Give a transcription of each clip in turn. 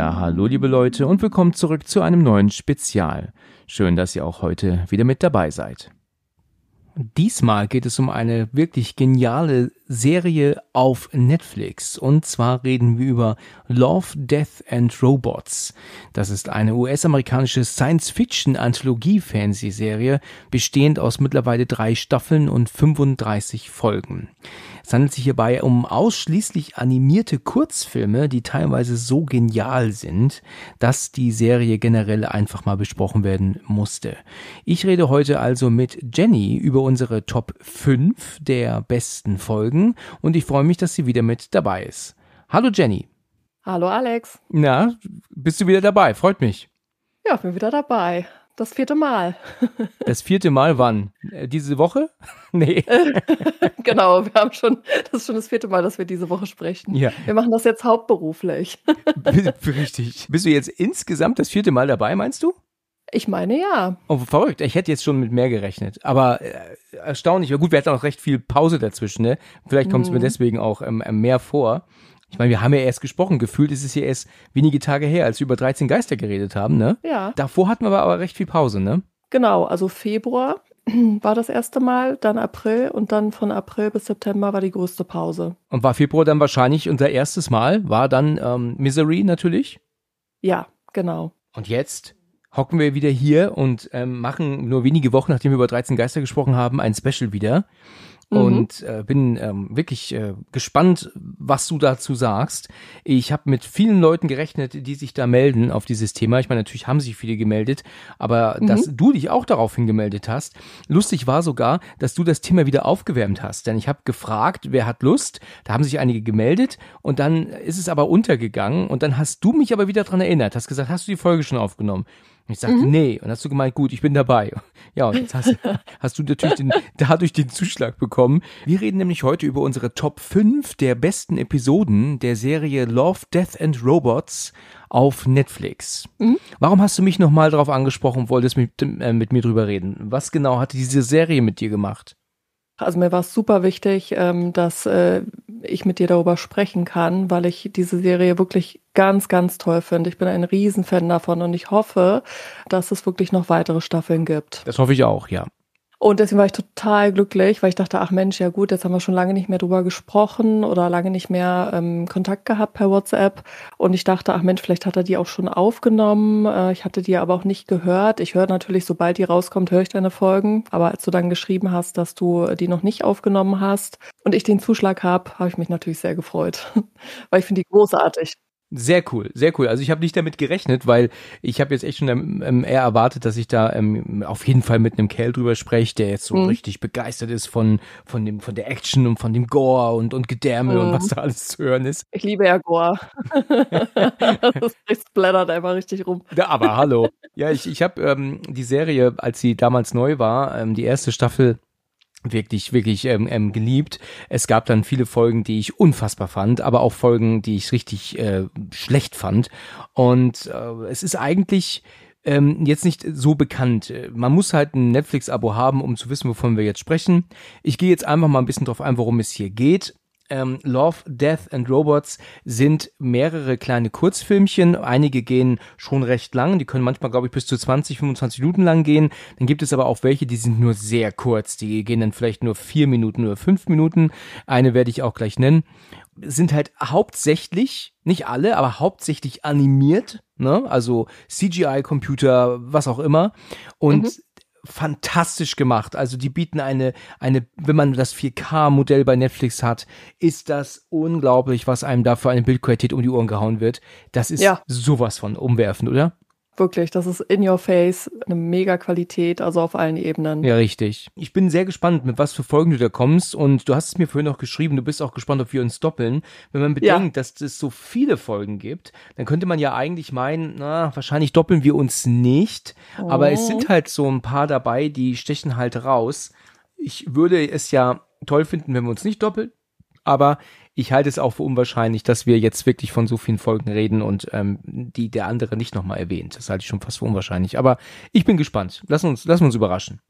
Ja, hallo liebe Leute und willkommen zurück zu einem neuen Spezial. Schön, dass ihr auch heute wieder mit dabei seid. Diesmal geht es um eine wirklich geniale Serie auf Netflix. Und zwar reden wir über Love, Death and Robots. Das ist eine US-amerikanische Science-Fiction-Anthologie-Fernsehserie, bestehend aus mittlerweile drei Staffeln und 35 Folgen. Es handelt sich hierbei um ausschließlich animierte Kurzfilme, die teilweise so genial sind, dass die Serie generell einfach mal besprochen werden musste. Ich rede heute also mit Jenny über unsere Top 5 der besten Folgen und ich freue mich, dass sie wieder mit dabei ist. Hallo Jenny. Hallo Alex. Na, bist du wieder dabei? Freut mich. Ja, ich bin wieder dabei. Das vierte Mal. Das vierte Mal wann? Äh, diese Woche? Nee. genau, wir haben schon, das ist schon das vierte Mal, dass wir diese Woche sprechen. Ja. Wir machen das jetzt hauptberuflich. Richtig. Bist du jetzt insgesamt das vierte Mal dabei, meinst du? Ich meine ja. Oh, verrückt. Ich hätte jetzt schon mit mehr gerechnet. Aber äh, erstaunlich. Ja, gut, wir hatten auch recht viel Pause dazwischen, ne? Vielleicht kommt es Mhm. mir deswegen auch ähm, ähm, mehr vor. Ich meine, wir haben ja erst gesprochen. Gefühlt ist es ja erst wenige Tage her, als wir über 13 Geister geredet haben, ne? Ja, Davor hatten wir aber, aber recht viel Pause, ne? genau. Also Februar war das erste Mal, dann April und dann von April bis September war die größte Pause. Und war Februar dann wahrscheinlich unser erstes Mal, war dann ähm, Misery natürlich. Ja, genau. Und jetzt hocken wir wieder hier und ähm, machen nur wenige Wochen, nachdem wir über 13 Geister gesprochen haben, ein Special wieder. Mhm. Und äh, bin ähm, wirklich äh, gespannt, was du dazu sagst. Ich habe mit vielen Leuten gerechnet, die sich da melden auf dieses Thema. Ich meine, natürlich haben sich viele gemeldet, aber Mhm. dass du dich auch daraufhin gemeldet hast. Lustig war sogar, dass du das Thema wieder aufgewärmt hast. Denn ich habe gefragt, wer hat Lust. Da haben sich einige gemeldet und dann ist es aber untergegangen und dann hast du mich aber wieder dran erinnert. Hast gesagt, hast du die Folge schon aufgenommen? Und ich sagte, Mhm. nee. Und hast du gemeint, gut, ich bin dabei. Ja, und jetzt hast, hast du natürlich den, dadurch den Zuschlag bekommen. Wir reden nämlich heute über unsere Top 5 der besten Episoden der Serie Love, Death and Robots auf Netflix. Mhm. Warum hast du mich nochmal darauf angesprochen, wolltest mit, äh, mit mir drüber reden? Was genau hatte diese Serie mit dir gemacht? Also mir war es super wichtig, ähm, dass äh, ich mit dir darüber sprechen kann, weil ich diese Serie wirklich ganz, ganz toll finde. Ich bin ein Riesenfan davon und ich hoffe, dass es wirklich noch weitere Staffeln gibt. Das hoffe ich auch, ja. Und deswegen war ich total glücklich, weil ich dachte, ach Mensch, ja gut, jetzt haben wir schon lange nicht mehr drüber gesprochen oder lange nicht mehr ähm, Kontakt gehabt per WhatsApp. Und ich dachte, ach Mensch, vielleicht hat er die auch schon aufgenommen. Äh, ich hatte die aber auch nicht gehört. Ich höre natürlich, sobald die rauskommt, höre ich deine Folgen. Aber als du dann geschrieben hast, dass du die noch nicht aufgenommen hast und ich den Zuschlag habe, habe ich mich natürlich sehr gefreut, weil ich finde die großartig. Sehr cool, sehr cool. Also ich habe nicht damit gerechnet, weil ich habe jetzt echt schon ähm, ähm, eher erwartet, dass ich da ähm, auf jeden Fall mit einem Kerl drüber spreche, der jetzt so Mhm. richtig begeistert ist von von dem von der Action und von dem Gore und und Gedärme und Mhm. was da alles zu hören ist. Ich liebe ja Gore. das splattert einfach richtig rum. Ja, aber hallo. Ja, ich ich habe ähm, die Serie, als sie damals neu war, ähm, die erste Staffel wirklich, wirklich ähm, ähm, geliebt. Es gab dann viele Folgen, die ich unfassbar fand, aber auch Folgen, die ich richtig äh, schlecht fand. Und äh, es ist eigentlich ähm, jetzt nicht so bekannt. Man muss halt ein Netflix-Abo haben, um zu wissen, wovon wir jetzt sprechen. Ich gehe jetzt einfach mal ein bisschen drauf ein, worum es hier geht. Ähm, Love, Death and Robots sind mehrere kleine Kurzfilmchen. Einige gehen schon recht lang. Die können manchmal, glaube ich, bis zu 20, 25 Minuten lang gehen. Dann gibt es aber auch welche, die sind nur sehr kurz. Die gehen dann vielleicht nur vier Minuten oder fünf Minuten. Eine werde ich auch gleich nennen. Sind halt hauptsächlich, nicht alle, aber hauptsächlich animiert. Ne? Also CGI-Computer, was auch immer. Und Mhm. Fantastisch gemacht. Also die bieten eine, eine, wenn man das 4K-Modell bei Netflix hat, ist das unglaublich, was einem da für eine Bildqualität um die Ohren gehauen wird. Das ist Ja. sowas von umwerfend, oder? Wirklich, das ist in your face, eine mega Qualität, also auf allen Ebenen. Ja, richtig. Ich bin sehr gespannt, mit was für Folgen du da kommst. Und du hast es mir vorhin noch geschrieben, du bist auch gespannt, ob wir uns doppeln. Wenn man bedenkt, ja. dass es so viele Folgen gibt, dann könnte man ja eigentlich meinen, na, wahrscheinlich doppeln wir uns nicht. Oh. Aber es sind halt so ein paar dabei, die stechen halt raus. Ich würde es ja toll finden, wenn wir uns nicht doppeln. Aber ich halte es auch für unwahrscheinlich, dass wir jetzt wirklich von so vielen Folgen reden und ähm, die der andere nicht nochmal erwähnt. Das halte ich schon fast für unwahrscheinlich. Aber ich bin gespannt. Lass uns, lass uns überraschen.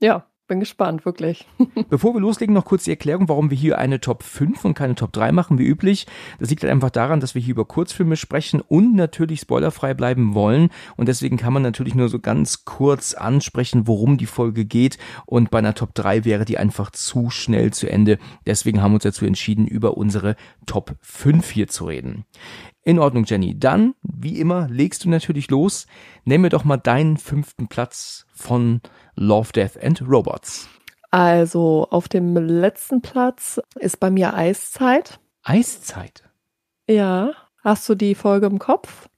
Ja, bin gespannt, wirklich. Bevor wir loslegen, noch kurz die Erklärung, warum wir hier eine Top 5 und keine Top 3 machen, wie üblich. Das liegt halt einfach daran, dass wir hier über Kurzfilme sprechen und natürlich spoilerfrei bleiben wollen. Und deswegen kann man natürlich nur so ganz kurz ansprechen, worum die Folge geht. Und bei einer Top 3 wäre die einfach zu schnell zu Ende. Deswegen haben wir uns dazu entschieden, über unsere Top 5 hier zu reden. In Ordnung, Jenny. Dann, wie immer, legst du natürlich los. Nenn mir doch mal deinen fünften Platz von Love, Death and Robots. Also auf dem letzten Platz ist bei mir Eiszeit. Eiszeit? Ja. Hast du die Folge im Kopf?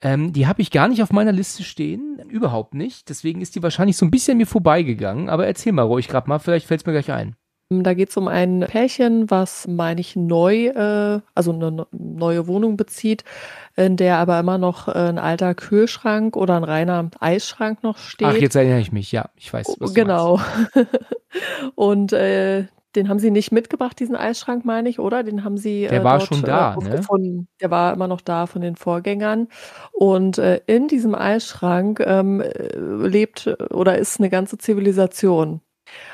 Ähm, die habe ich gar nicht auf meiner Liste stehen. Überhaupt nicht. Deswegen ist die wahrscheinlich so ein bisschen mir vorbeigegangen. Aber erzähl mal ruhig gerade mal. Vielleicht fällt es mir gleich ein. Da geht es um ein Pärchen, was, meine ich, neu, äh, also eine neue Wohnung bezieht, in der aber immer noch ein alter Kühlschrank oder ein reiner Eisschrank noch steht. Ach, jetzt erinnere ich mich, ja, ich weiß. Was genau. Und äh, den haben sie nicht mitgebracht, diesen Eisschrank, meine ich, oder? Den haben sie. Der äh, war schon da, äh, ne? Der war immer noch da von den Vorgängern. Und äh, in diesem Eisschrank ähm, äh, lebt oder ist eine ganze Zivilisation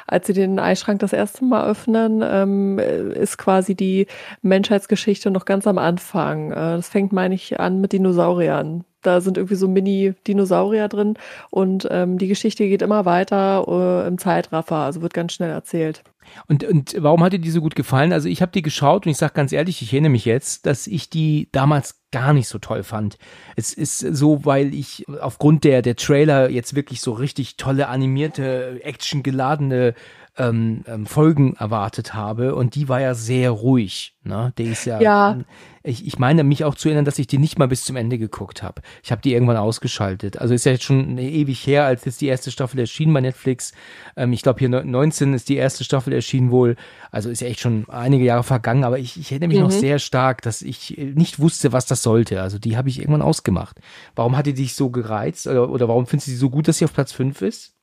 als sie den Eisschrank das erste Mal öffnen, ähm, ist quasi die Menschheitsgeschichte noch ganz am Anfang. Äh, das fängt, meine ich, an mit Dinosauriern. Da sind irgendwie so Mini-Dinosaurier drin und ähm, die Geschichte geht immer weiter äh, im Zeitraffer, also wird ganz schnell erzählt. Und, und warum hat dir die so gut gefallen? Also ich habe die geschaut und ich sage ganz ehrlich, ich erinnere mich jetzt, dass ich die damals gar nicht so toll fand. Es ist so, weil ich aufgrund der, der Trailer jetzt wirklich so richtig tolle animierte, actiongeladene ähm, ähm, Folgen erwartet habe und die war ja sehr ruhig. Ne? Der ist ja, ja. Ich, ich meine mich auch zu erinnern, dass ich die nicht mal bis zum Ende geguckt habe. Ich habe die irgendwann ausgeschaltet. Also ist ja jetzt schon ewig her, als jetzt die erste Staffel erschien bei Netflix. Ähm, ich glaube hier 19 ist die erste Staffel erschienen wohl. Also ist ja echt schon einige Jahre vergangen, aber ich, ich erinnere mich mhm. noch sehr stark, dass ich nicht wusste, was das sollte. Also die habe ich irgendwann ausgemacht. Warum hat die dich so gereizt oder, oder warum findest du sie so gut, dass sie auf Platz 5 ist?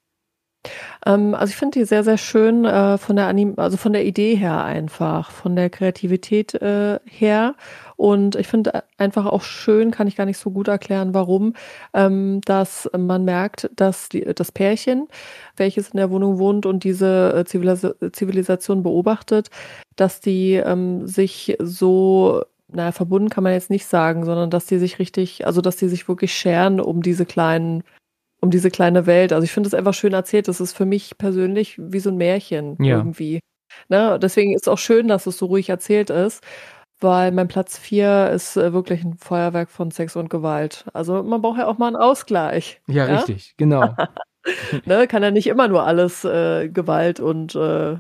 Ähm, also ich finde die sehr, sehr schön äh, von der Anim also von der Idee her einfach, von der Kreativität äh, her. Und ich finde einfach auch schön, kann ich gar nicht so gut erklären, warum, ähm, dass man merkt, dass die, das Pärchen, welches in der Wohnung wohnt und diese äh, Zivilis Zivilisation beobachtet, dass die ähm, sich so naja, verbunden kann man jetzt nicht sagen, sondern dass die sich richtig, also dass die sich wirklich scheren um diese kleinen um diese kleine Welt. Also ich finde es einfach schön erzählt. Das ist für mich persönlich wie so ein Märchen ja. irgendwie. Ne? Deswegen ist es auch schön, dass es so ruhig erzählt ist, weil mein Platz 4 ist äh, wirklich ein Feuerwerk von Sex und Gewalt. Also man braucht ja auch mal einen Ausgleich. Ja, ja? richtig, genau. ne? Kann ja nicht immer nur alles äh, Gewalt und äh,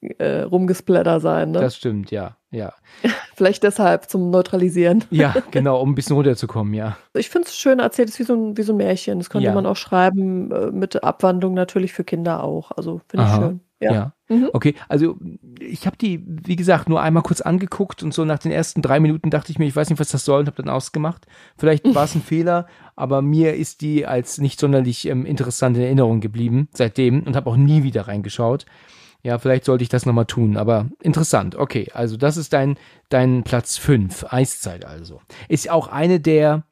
äh, Rumgesplatter sein. Ne? Das stimmt, ja, ja. Vielleicht deshalb zum Neutralisieren. Ja, genau, um ein bisschen runterzukommen, ja. Ich finde es schön erzählt, es ist wie so ein, wie so ein Märchen. Das könnte ja. man auch schreiben, äh, mit Abwandlung natürlich für Kinder auch. Also finde ich schön. Ja. ja. Mhm. Okay, also ich habe die, wie gesagt, nur einmal kurz angeguckt und so nach den ersten drei Minuten dachte ich mir, ich weiß nicht, was das soll und habe dann ausgemacht. Vielleicht war es ein Fehler, aber mir ist die als nicht sonderlich ähm, interessant in Erinnerung geblieben seitdem und habe auch nie wieder reingeschaut. Ja, vielleicht sollte ich das nochmal tun, aber interessant. Okay, also das ist dein, dein Platz 5, Eiszeit also. Ist auch eine der,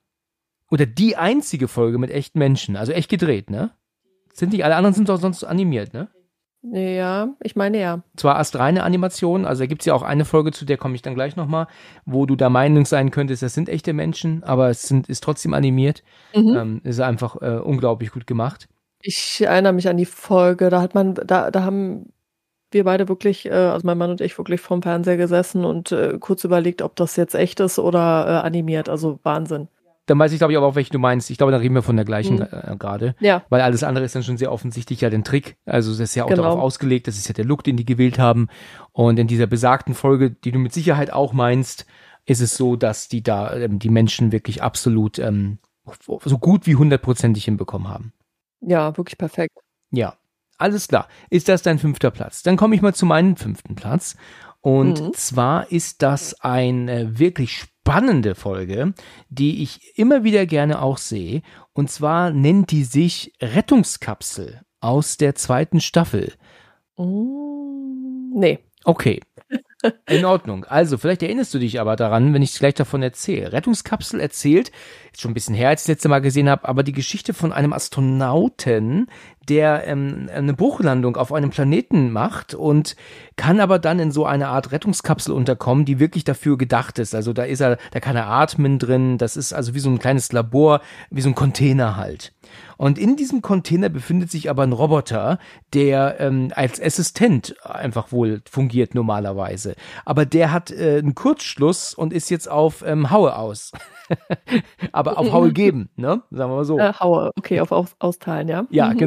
oder die einzige Folge mit echten Menschen, also echt gedreht, ne? Sind die, alle anderen sind doch sonst animiert, ne? Ja, ich meine ja. Zwar erst reine Animation, also da gibt es ja auch eine Folge, zu der komme ich dann gleich nochmal, wo du der Meinung sein könntest, das sind echte Menschen, aber es sind, ist trotzdem animiert. Mhm. Ähm, ist einfach äh, unglaublich gut gemacht. Ich erinnere mich an die Folge, da hat man, da, da haben wir beide wirklich, äh, also mein Mann und ich wirklich vorm Fernseher gesessen und äh, kurz überlegt, ob das jetzt echt ist oder äh, animiert. Also Wahnsinn. Dann weiß ich, glaube ich, aber auch, welche du meinst. Ich glaube, da reden wir von der gleichen mhm. äh, gerade. Ja. Weil alles andere ist dann schon sehr offensichtlich ja den Trick. Also das ist ja auch genau. darauf ausgelegt, das ist ja der Look, den die gewählt haben. Und in dieser besagten Folge, die du mit Sicherheit auch meinst, ist es so, dass die da ähm, die Menschen wirklich absolut ähm, so gut wie hundertprozentig hinbekommen haben. Ja, wirklich perfekt. Ja, alles klar. Ist das dein fünfter Platz? Dann komme ich mal zu meinem fünften Platz. Und mhm. zwar ist das eine wirklich spannende Folge, die ich immer wieder gerne auch sehe. Und zwar nennt die sich Rettungskapsel aus der zweiten Staffel. Mm, nee. Okay. In Ordnung. Also, vielleicht erinnerst du dich aber daran, wenn ich gleich davon erzähle. Rettungskapsel erzählt, ist schon ein bisschen her, als ich das letzte Mal gesehen habe, aber die Geschichte von einem Astronauten, der ähm, eine Bruchlandung auf einem Planeten macht und kann aber dann in so eine Art Rettungskapsel unterkommen, die wirklich dafür gedacht ist. Also da ist er, da kann er atmen drin. Das ist also wie so ein kleines Labor, wie so ein Container halt. Und in diesem Container befindet sich aber ein Roboter, der ähm, als Assistent einfach wohl fungiert normalerweise. Aber der hat äh, einen Kurzschluss und ist jetzt auf ähm, Haue aus. aber auf Haue geben, ne? Sagen wir mal so. Äh, Haue, okay, auf, auf Austeilen, ja. Ja, mhm.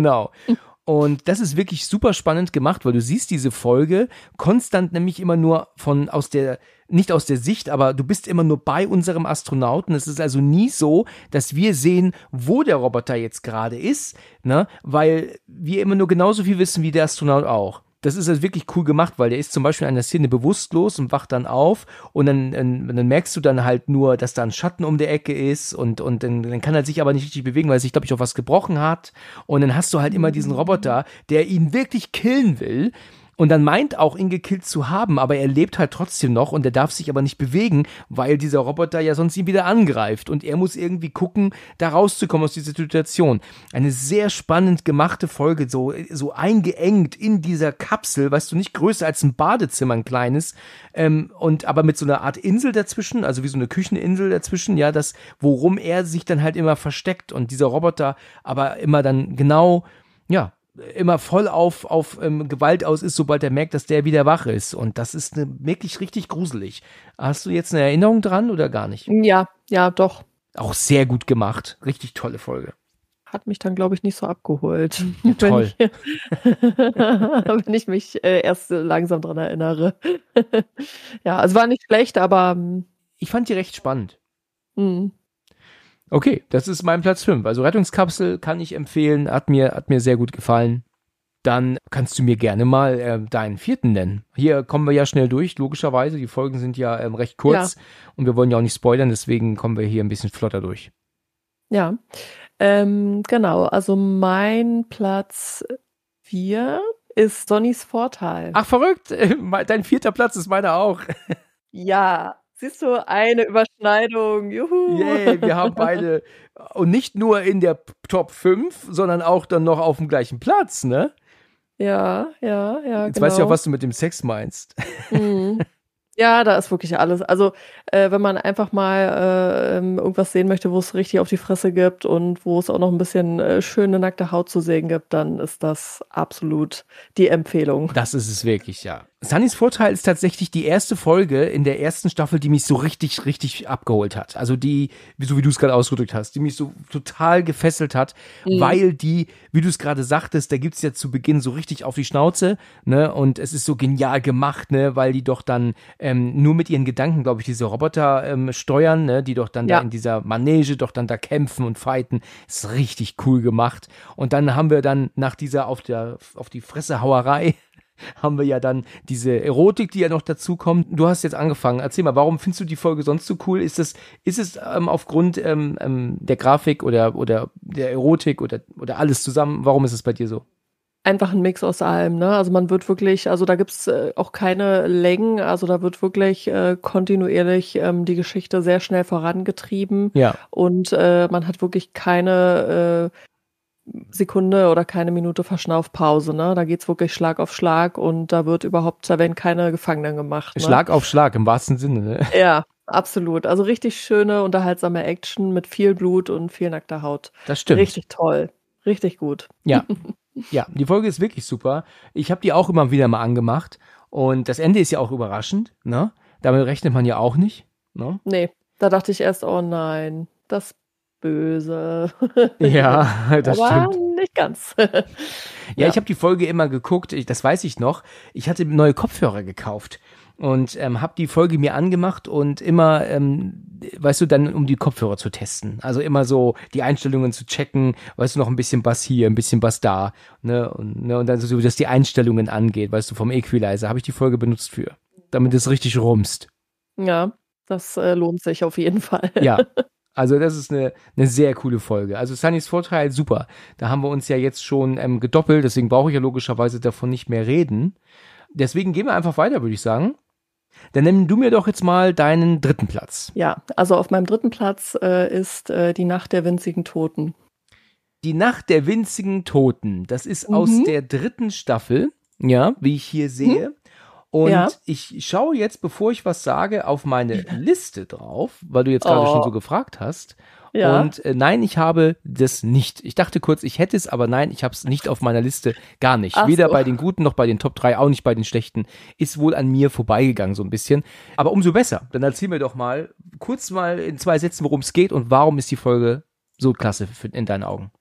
Und das ist wirklich super spannend gemacht, weil du siehst diese Folge konstant nämlich immer nur von aus der nicht aus der Sicht, aber du bist immer nur bei unserem Astronauten. Es ist also nie so, dass wir sehen, wo der Roboter jetzt gerade ist, ne? weil wir immer nur genauso viel wissen wie der Astronaut auch das ist also wirklich cool gemacht, weil der ist zum Beispiel in einer Szene bewusstlos und wacht dann auf und dann, dann, dann merkst du dann halt nur, dass da ein Schatten um der Ecke ist und, und dann, dann kann er sich aber nicht richtig bewegen, weil er sich, glaube ich, auf was gebrochen hat. Und dann hast du halt immer diesen Roboter, der ihn wirklich killen will und dann meint auch, ihn gekillt zu haben, aber er lebt halt trotzdem noch und er darf sich aber nicht bewegen, weil dieser Roboter ja sonst ihn wieder angreift. Und er muss irgendwie gucken, da rauszukommen aus dieser Situation. Eine sehr spannend gemachte Folge, so, so eingeengt in dieser Kapsel, weißt du, nicht größer als ein Badezimmer, ein kleines, ähm, und aber mit so einer Art Insel dazwischen, also wie so eine Kücheninsel dazwischen, ja, das, worum er sich dann halt immer versteckt und dieser Roboter aber immer dann genau, ja, immer voll auf, auf ähm, Gewalt aus ist, sobald er merkt, dass der wieder wach ist. Und das ist ne, wirklich richtig gruselig. Hast du jetzt eine Erinnerung dran oder gar nicht? Ja, ja, doch. Auch sehr gut gemacht. Richtig tolle Folge. Hat mich dann, glaube ich, nicht so abgeholt. Ja, toll. Wenn ich, wenn ich mich äh, erst langsam dran erinnere. ja, also war nicht schlecht, aber. Ähm, ich fand die recht spannend. Mh. Okay, das ist mein Platz 5. Also Rettungskapsel kann ich empfehlen, hat mir, hat mir sehr gut gefallen. Dann kannst du mir gerne mal äh, deinen vierten nennen. Hier kommen wir ja schnell durch, logischerweise. Die Folgen sind ja ähm, recht kurz ja. und wir wollen ja auch nicht spoilern, deswegen kommen wir hier ein bisschen flotter durch. Ja, ähm, genau. Also mein Platz 4 ist Sonnys Vorteil. Ach, verrückt. Dein vierter Platz ist meiner auch. Ja, Siehst du, eine Überschneidung. Juhu. Yay, wir haben beide und nicht nur in der Top 5, sondern auch dann noch auf dem gleichen Platz, ne? Ja, ja, ja. Jetzt genau. weiß ich auch, was du mit dem Sex meinst. Mhm. Ja, da ist wirklich alles. Also, äh, wenn man einfach mal äh, ähm, irgendwas sehen möchte, wo es richtig auf die Fresse gibt und wo es auch noch ein bisschen äh, schöne nackte Haut zu sehen gibt, dann ist das absolut die Empfehlung. Das ist es wirklich, ja. Sunnys Vorteil ist tatsächlich die erste Folge in der ersten Staffel, die mich so richtig, richtig abgeholt hat. Also die, so wie du es gerade ausgedrückt hast, die mich so total gefesselt hat, mhm. weil die, wie du es gerade sagtest, da gibt's ja zu Beginn so richtig auf die Schnauze, ne? Und es ist so genial gemacht, ne? Weil die doch dann ähm, nur mit ihren Gedanken, glaube ich, diese Roboter ähm, steuern, ne? Die doch dann ja. da in dieser Manege doch dann da kämpfen und fighten. Ist richtig cool gemacht. Und dann haben wir dann nach dieser auf der auf die Fresse Hauerei haben wir ja dann diese Erotik, die ja noch dazu kommt. Du hast jetzt angefangen. Erzähl mal, warum findest du die Folge sonst so cool? Ist es, ist es ähm, aufgrund ähm, ähm, der Grafik oder, oder der Erotik oder, oder alles zusammen? Warum ist es bei dir so? Einfach ein Mix aus allem, ne? Also man wird wirklich, also da gibt's äh, auch keine Längen, also da wird wirklich äh, kontinuierlich ähm, die Geschichte sehr schnell vorangetrieben. Ja. Und äh, man hat wirklich keine äh, Sekunde oder keine Minute Verschnaufpause. Ne? Da geht's wirklich Schlag auf Schlag und da wird überhaupt, da werden keine Gefangenen gemacht. Ne? Schlag auf Schlag im wahrsten Sinne. Ne? Ja, absolut. Also richtig schöne, unterhaltsame Action mit viel Blut und viel nackter Haut. Das stimmt. Richtig toll. Richtig gut. Ja. Ja, die Folge ist wirklich super. Ich habe die auch immer wieder mal angemacht und das Ende ist ja auch überraschend. Ne? Damit rechnet man ja auch nicht. Ne? Nee, da dachte ich erst, oh nein, das böse. Ja, das Aber stimmt. nicht ganz. ja, ja, ich habe die Folge immer geguckt, ich, das weiß ich noch. Ich hatte neue Kopfhörer gekauft. Und ähm, habe die Folge mir angemacht und immer, ähm, weißt du, dann um die Kopfhörer zu testen. Also immer so die Einstellungen zu checken, weißt du, noch ein bisschen Bass hier, ein bisschen Bass da, ne, und, ne, und dann so, dass die Einstellungen angeht, weißt du, vom Equalizer, habe ich die Folge benutzt für, damit es richtig rumst. Ja, das äh, lohnt sich auf jeden Fall. Ja. Also das ist eine, eine sehr coole Folge. Also Sunnys Vorteil, super. Da haben wir uns ja jetzt schon ähm, gedoppelt, deswegen brauche ich ja logischerweise davon nicht mehr reden. Deswegen gehen wir einfach weiter, würde ich sagen. Dann nimm du mir doch jetzt mal deinen dritten Platz. Ja, also auf meinem dritten Platz äh, ist äh, die Nacht der winzigen Toten. Die Nacht der winzigen Toten. Das ist mhm. aus der dritten Staffel, ja, wie ich hier sehe. Mhm. Und ja. ich schaue jetzt, bevor ich was sage, auf meine Liste drauf, weil du jetzt gerade oh. schon so gefragt hast. Ja. Und äh, nein, ich habe das nicht. Ich dachte kurz, ich hätte es, aber nein, ich habe es nicht auf meiner Liste. Gar nicht. Ach Weder so. bei den guten noch bei den Top 3, auch nicht bei den schlechten. Ist wohl an mir vorbeigegangen so ein bisschen. Aber umso besser. Dann erzähl mir doch mal kurz mal in zwei Sätzen, worum es geht und warum ist die Folge so klasse in deinen Augen.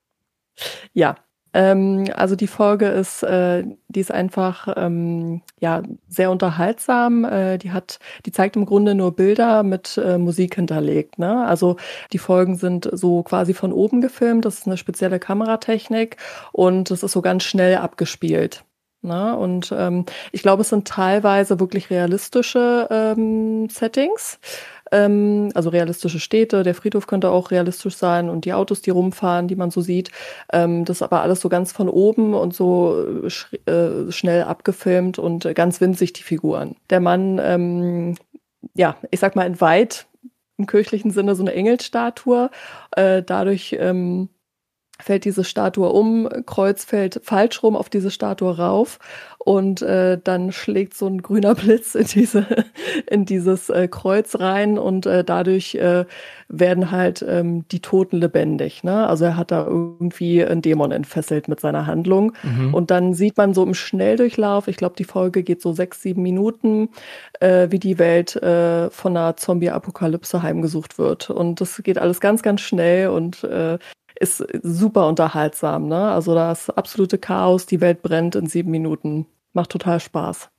Ja, ähm, also die Folge ist, äh, die ist einfach ähm, ja sehr unterhaltsam. Äh, die hat, die zeigt im Grunde nur Bilder mit äh, Musik hinterlegt. Ne? Also die Folgen sind so quasi von oben gefilmt. Das ist eine spezielle Kameratechnik und es ist so ganz schnell abgespielt. Ne? Und ähm, ich glaube, es sind teilweise wirklich realistische ähm, Settings. Ähm, also realistische Städte, der Friedhof könnte auch realistisch sein und die Autos, die rumfahren, die man so sieht. Ähm, das aber alles so ganz von oben und so äh, schnell abgefilmt und ganz winzig die Figuren. Der Mann, ähm, ja, ich sag mal in weit im kirchlichen Sinne so eine Engelstatue. Äh, dadurch ähm, fällt diese Statue um, Kreuz fällt falsch rum auf diese Statue rauf und äh, dann schlägt so ein grüner Blitz in diese in dieses äh, Kreuz rein und äh, dadurch äh, werden halt ähm, die Toten lebendig. Ne? Also er hat da irgendwie einen Dämon entfesselt mit seiner Handlung mhm. und dann sieht man so im Schnelldurchlauf, ich glaube die Folge geht so sechs sieben Minuten, äh, wie die Welt äh, von einer Zombie-Apokalypse heimgesucht wird und das geht alles ganz ganz schnell und äh, ist super unterhaltsam. Ne? Also das absolute Chaos, die Welt brennt in sieben Minuten. Macht total Spaß.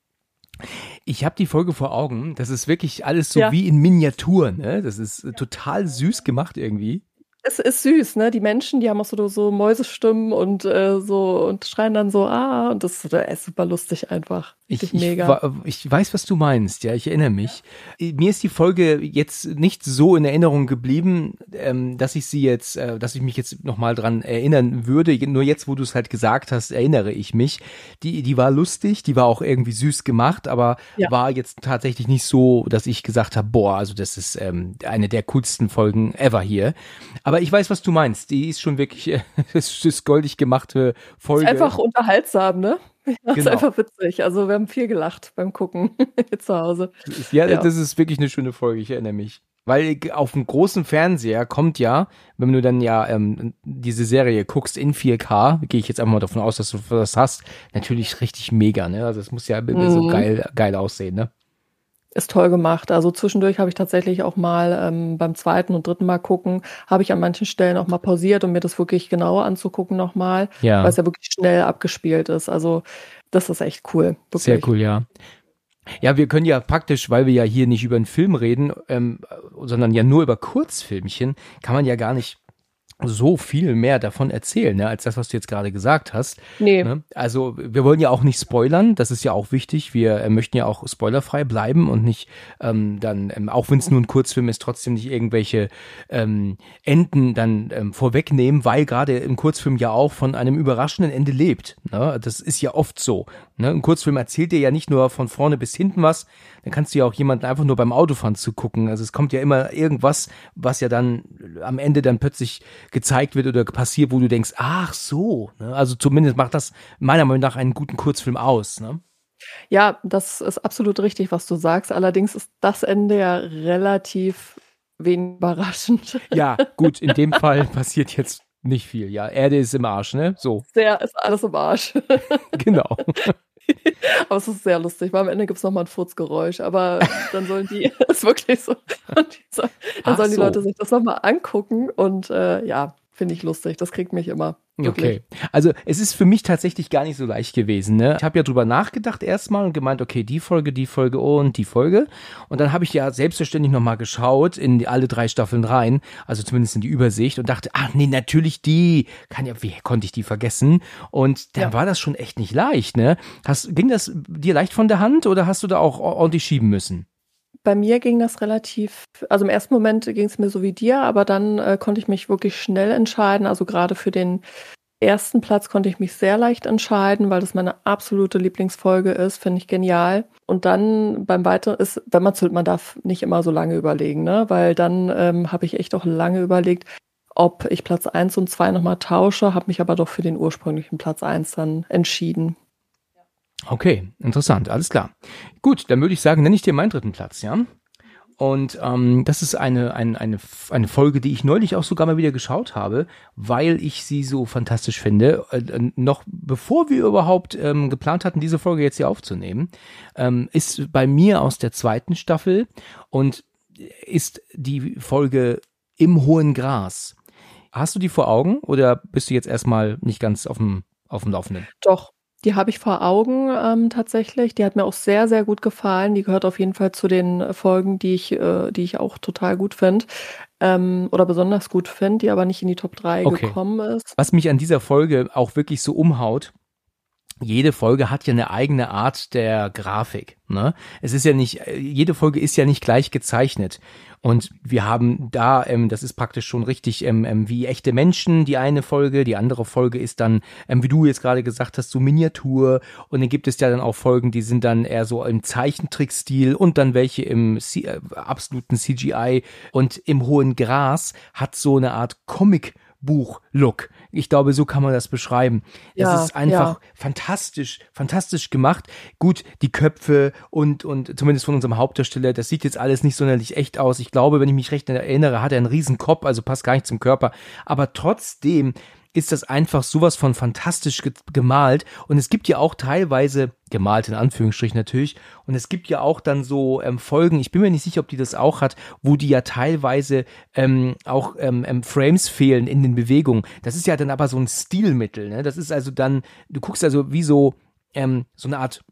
Ich habe die Folge vor Augen. Das ist wirklich alles so ja. wie in Miniatur. Ne? Das ist total süß gemacht irgendwie es ist süß, ne? Die Menschen, die haben auch so, so Mäusestimmen und äh, so und schreien dann so, ah, und das äh, ist super lustig einfach. Ich, mega. Ich, ich, weiß, was du meinst, ja, ich erinnere mich. Ja. Mir ist die Folge jetzt nicht so in Erinnerung geblieben, ähm, dass ich sie jetzt, äh, dass ich mich jetzt nochmal dran erinnern würde. Nur jetzt, wo du es halt gesagt hast, erinnere ich mich. Die, die war lustig, die war auch irgendwie süß gemacht, aber ja. war jetzt tatsächlich nicht so, dass ich gesagt habe, boah, also das ist ähm, eine der coolsten Folgen ever hier. Aber ich weiß, was du meinst. Die ist schon wirklich, äh, das ist goldig gemachte Folge. Ist einfach unterhaltsam, ne? Ja, genau. ist einfach witzig. Also wir haben viel gelacht beim Gucken zu Hause. Ja, ja, das ist wirklich eine schöne Folge, ich erinnere mich. Weil auf dem großen Fernseher kommt ja, wenn du dann ja ähm, diese Serie guckst in 4K, gehe ich jetzt einfach mal davon aus, dass du das hast, natürlich richtig mega, ne? Also es muss ja mhm. so geil, geil aussehen, ne? Ist toll gemacht. Also zwischendurch habe ich tatsächlich auch mal ähm, beim zweiten und dritten Mal gucken, habe ich an manchen Stellen auch mal pausiert, um mir das wirklich genauer anzugucken nochmal, ja. weil es ja wirklich schnell abgespielt ist. Also das ist echt cool. Wirklich. Sehr cool, ja. Ja, wir können ja praktisch, weil wir ja hier nicht über einen Film reden, ähm, sondern ja nur über Kurzfilmchen, kann man ja gar nicht so viel mehr davon erzählen, ne, als das, was du jetzt gerade gesagt hast. Nee. Ne? Also wir wollen ja auch nicht spoilern, das ist ja auch wichtig. Wir äh, möchten ja auch spoilerfrei bleiben und nicht ähm, dann, ähm, auch wenn es nur ein Kurzfilm ist, trotzdem nicht irgendwelche ähm, Enden dann ähm, vorwegnehmen, weil gerade im Kurzfilm ja auch von einem überraschenden Ende lebt. Ne? Das ist ja oft so. Ne? Ein Kurzfilm erzählt dir ja nicht nur von vorne bis hinten was, dann kannst du ja auch jemanden einfach nur beim Autofahren zugucken. Also es kommt ja immer irgendwas, was ja dann am Ende dann plötzlich gezeigt wird oder passiert, wo du denkst, ach so. Ne? Also zumindest macht das meiner Meinung nach einen guten Kurzfilm aus. Ne? Ja, das ist absolut richtig, was du sagst. Allerdings ist das Ende ja relativ wenig überraschend. Ja, gut, in dem Fall passiert jetzt nicht viel. Ja, Erde ist im Arsch, ne? So. Sehr ist alles im Arsch. genau. Aber es ist sehr lustig, weil am Ende gibt es nochmal ein Furzgeräusch, aber dann sollen die, ist wirklich so, dann sollen die Leute sich das nochmal angucken und äh, ja, finde ich lustig. Das kriegt mich immer. Wirklich. Okay. Also es ist für mich tatsächlich gar nicht so leicht gewesen. Ne? Ich habe ja drüber nachgedacht erstmal und gemeint, okay, die Folge, die Folge und die Folge. Und dann habe ich ja selbstverständlich nochmal geschaut in die, alle drei Staffeln rein, also zumindest in die Übersicht und dachte, ach nee, natürlich die. Kann ja, wie konnte ich die vergessen? Und dann ja. war das schon echt nicht leicht. Ne? Hast, ging das dir leicht von der Hand oder hast du da auch ordentlich schieben müssen? Bei mir ging das relativ, also im ersten Moment ging es mir so wie dir, aber dann äh, konnte ich mich wirklich schnell entscheiden. Also gerade für den ersten Platz konnte ich mich sehr leicht entscheiden, weil das meine absolute Lieblingsfolge ist, finde ich genial. Und dann beim weiteren ist, wenn man man darf nicht immer so lange überlegen, ne? Weil dann ähm, habe ich echt auch lange überlegt, ob ich Platz 1 und 2 nochmal tausche, habe mich aber doch für den ursprünglichen Platz 1 dann entschieden. Okay, interessant, alles klar. Gut, dann würde ich sagen, nenne ich dir meinen dritten Platz, ja? Und ähm, das ist eine, eine, eine, eine Folge, die ich neulich auch sogar mal wieder geschaut habe, weil ich sie so fantastisch finde. Äh, noch bevor wir überhaupt ähm, geplant hatten, diese Folge jetzt hier aufzunehmen, ähm, ist bei mir aus der zweiten Staffel und ist die Folge Im hohen Gras. Hast du die vor Augen oder bist du jetzt erstmal nicht ganz auf dem, auf dem Laufenden? Doch, die habe ich vor Augen ähm, tatsächlich. Die hat mir auch sehr, sehr gut gefallen. Die gehört auf jeden Fall zu den Folgen, die ich, äh, die ich auch total gut finde. Ähm, oder besonders gut finde, die aber nicht in die Top 3 okay. gekommen ist. Was mich an dieser Folge auch wirklich so umhaut, jede Folge hat ja eine eigene Art der Grafik. Ne? Es ist ja nicht, jede Folge ist ja nicht gleich gezeichnet. Und wir haben da, ähm, das ist praktisch schon richtig ähm, ähm, wie echte Menschen, die eine Folge, die andere Folge ist dann, ähm, wie du jetzt gerade gesagt hast, so Miniatur. Und dann gibt es ja dann auch Folgen, die sind dann eher so im Zeichentrickstil und dann welche im C äh, absoluten CGI. Und im hohen Gras hat so eine Art Comic- Buch-Look. Ich glaube, so kann man das beschreiben. Ja, es ist einfach ja. fantastisch, fantastisch gemacht. Gut, die Köpfe und, und zumindest von unserem Hauptdarsteller, das sieht jetzt alles nicht sonderlich echt aus. Ich glaube, wenn ich mich recht erinnere, hat er einen riesen Kopf, also passt gar nicht zum Körper. Aber trotzdem ist das einfach sowas von fantastisch ge gemalt. Und es gibt ja auch teilweise, gemalt in Anführungsstrichen natürlich, und es gibt ja auch dann so ähm, Folgen, ich bin mir nicht sicher, ob die das auch hat, wo die ja teilweise ähm, auch ähm, ähm, Frames fehlen in den Bewegungen. Das ist ja dann aber so ein Stilmittel. Ne? Das ist also dann, du guckst also wie so, ähm, so eine Art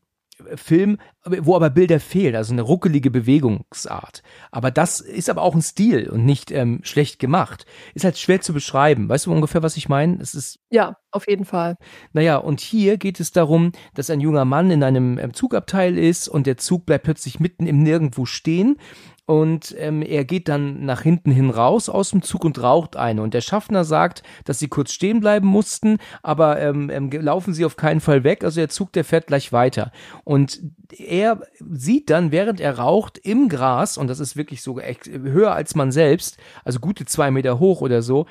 Film, wo aber Bilder fehlen, also eine ruckelige Bewegungsart. Aber das ist aber auch ein Stil und nicht ähm, schlecht gemacht. Ist halt schwer zu beschreiben. Weißt du ungefähr, was ich meine? Es ist ja, auf jeden Fall. Naja, und hier geht es darum, dass ein junger Mann in einem ähm, Zugabteil ist und der Zug bleibt plötzlich mitten im Nirgendwo stehen und ähm, er geht dann nach hinten hin raus aus dem Zug und raucht eine. Und der Schaffner sagt, dass sie kurz stehen bleiben mussten, aber ähm, ähm, laufen sie auf keinen Fall weg. Also der Zug, der fährt gleich weiter. Und er sieht dann, während er raucht, im Gras, und das ist wirklich so höher als man selbst, also gute zwei Meter hoch oder so,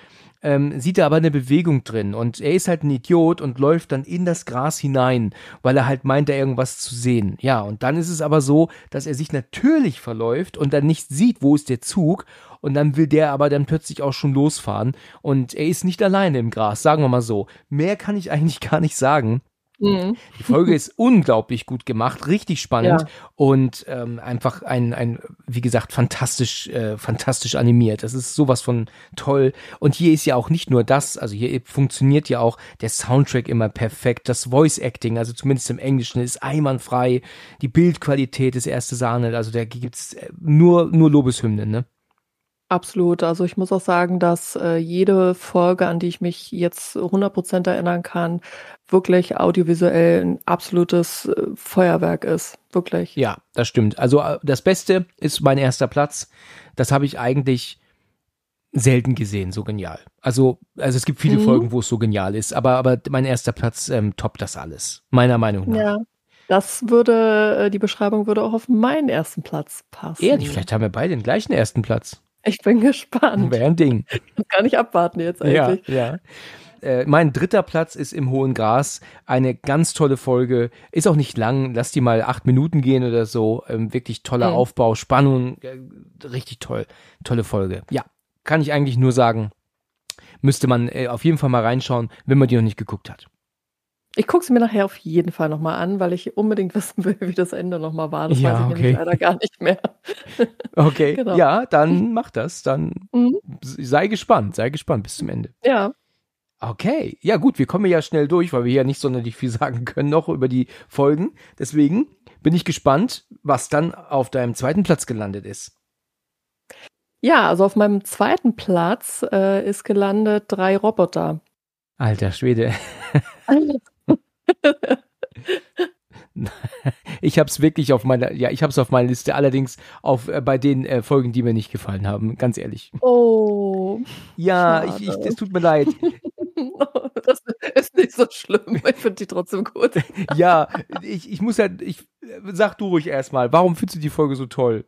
ähm, sieht er aber eine Bewegung drin und er ist halt ein Idiot und läuft dann in das Gras hinein, weil er halt meint, da irgendwas zu sehen. Ja, und dann ist es aber so, dass er sich natürlich verläuft und dann nicht sieht, wo ist der Zug und dann will der aber dann plötzlich auch schon losfahren und er ist nicht alleine im Gras, sagen wir mal so. Mehr kann ich eigentlich gar nicht sagen. Mhm. Die Folge ist unglaublich gut gemacht, richtig spannend ja. und ähm, einfach ein, ein, wie gesagt, fantastisch, äh, fantastisch animiert. Das ist sowas von toll. Und hier ist ja auch nicht nur das, also hier funktioniert ja auch der Soundtrack immer perfekt, das Voice Acting, also zumindest im Englischen, ist einwandfrei, die Bildqualität ist erste Sahne, also da gibt's äh, nur, nur Lobeshymnen, ne? Absolut. Also ich muss auch sagen, dass äh, jede Folge, an die ich mich jetzt 100% erinnern kann, wirklich audiovisuell ein absolutes äh, Feuerwerk ist. Wirklich. Ja, das stimmt. Also äh, das Beste ist mein erster Platz. Das habe ich eigentlich selten gesehen, so genial. Also, also es gibt viele mhm. Folgen, wo es so genial ist, aber, aber mein erster Platz ähm, toppt das alles. Meiner Meinung nach. Ja. Das würde, äh, die Beschreibung würde auch auf meinen ersten Platz passen. Ehrlich, vielleicht haben wir beide den gleichen ersten Platz. Ich bin gespannt. Wäre ein Ding. Ich kann nicht abwarten jetzt eigentlich. Ja, ja. Äh, mein dritter Platz ist im Hohen Gras. Eine ganz tolle Folge. Ist auch nicht lang. Lass die mal acht Minuten gehen oder so. Ähm, wirklich toller mhm. Aufbau, Spannung. Äh, richtig toll. Tolle Folge. Ja, kann ich eigentlich nur sagen. Müsste man äh, auf jeden Fall mal reinschauen, wenn man die noch nicht geguckt hat. Ich gucke sie mir nachher auf jeden Fall nochmal an, weil ich unbedingt wissen will, wie das Ende nochmal war. Das Ja, weiß ich okay. nämlich leider gar nicht mehr. Okay, Genau. ja, dann mach das. Dann Mhm. sei gespannt, sei gespannt bis zum Ende. Ja. Okay, ja gut, wir kommen ja schnell durch, weil wir ja nicht sonderlich viel sagen können noch über die Folgen. Deswegen bin ich gespannt, was dann auf deinem zweiten Platz gelandet ist. Ja, also auf meinem zweiten Platz äh, ist gelandet drei Roboter. Alter Schwede. Ich habe es wirklich auf meiner, ja, ich habe es auf meiner Liste, allerdings auf äh, bei den äh, Folgen, die mir nicht gefallen haben, ganz ehrlich. Oh, Ja, ich, ich, es tut mir leid. das ist nicht so schlimm. Ich finde die trotzdem gut. Ja, ich, ich muss ja, ich sag du ruhig erstmal, warum findest du die Folge so toll?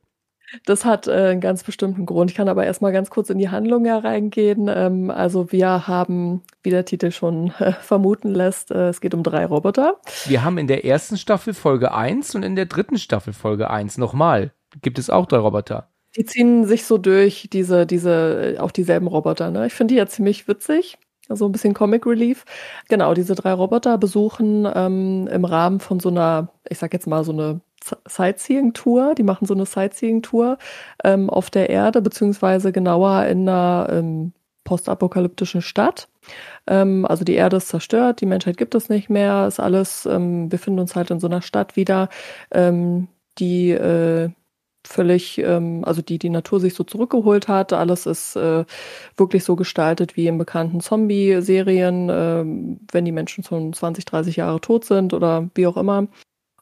Das hat äh, einen ganz bestimmten Grund. Ich kann aber erstmal ganz kurz in die Handlung hereingehen. Ähm, also wir haben, wie der Titel schon äh, vermuten lässt, äh, es geht um drei Roboter. Wir haben in der ersten Staffel Folge 1 und in der dritten Staffel Folge 1 nochmal. Gibt es auch drei Roboter. Die ziehen sich so durch, diese, diese, äh, auch dieselben Roboter. Ne? Ich finde die ja ziemlich witzig. Also ein bisschen Comic Relief. Genau, diese drei Roboter besuchen ähm, im Rahmen von so einer, ich sag jetzt mal so eine Sightseeing-Tour. Die machen so eine Sightseeing-Tour ähm, auf der Erde, beziehungsweise genauer in einer ähm, postapokalyptischen Stadt. Ähm, also die Erde ist zerstört, die Menschheit gibt es nicht mehr, ist alles, ähm, wir finden uns halt in so einer Stadt wieder, ähm, die äh, völlig, ähm, also die die Natur sich so zurückgeholt hat. Alles ist äh, wirklich so gestaltet wie in bekannten Zombie-Serien, ähm, wenn die Menschen schon 20, 30 Jahre tot sind oder wie auch immer.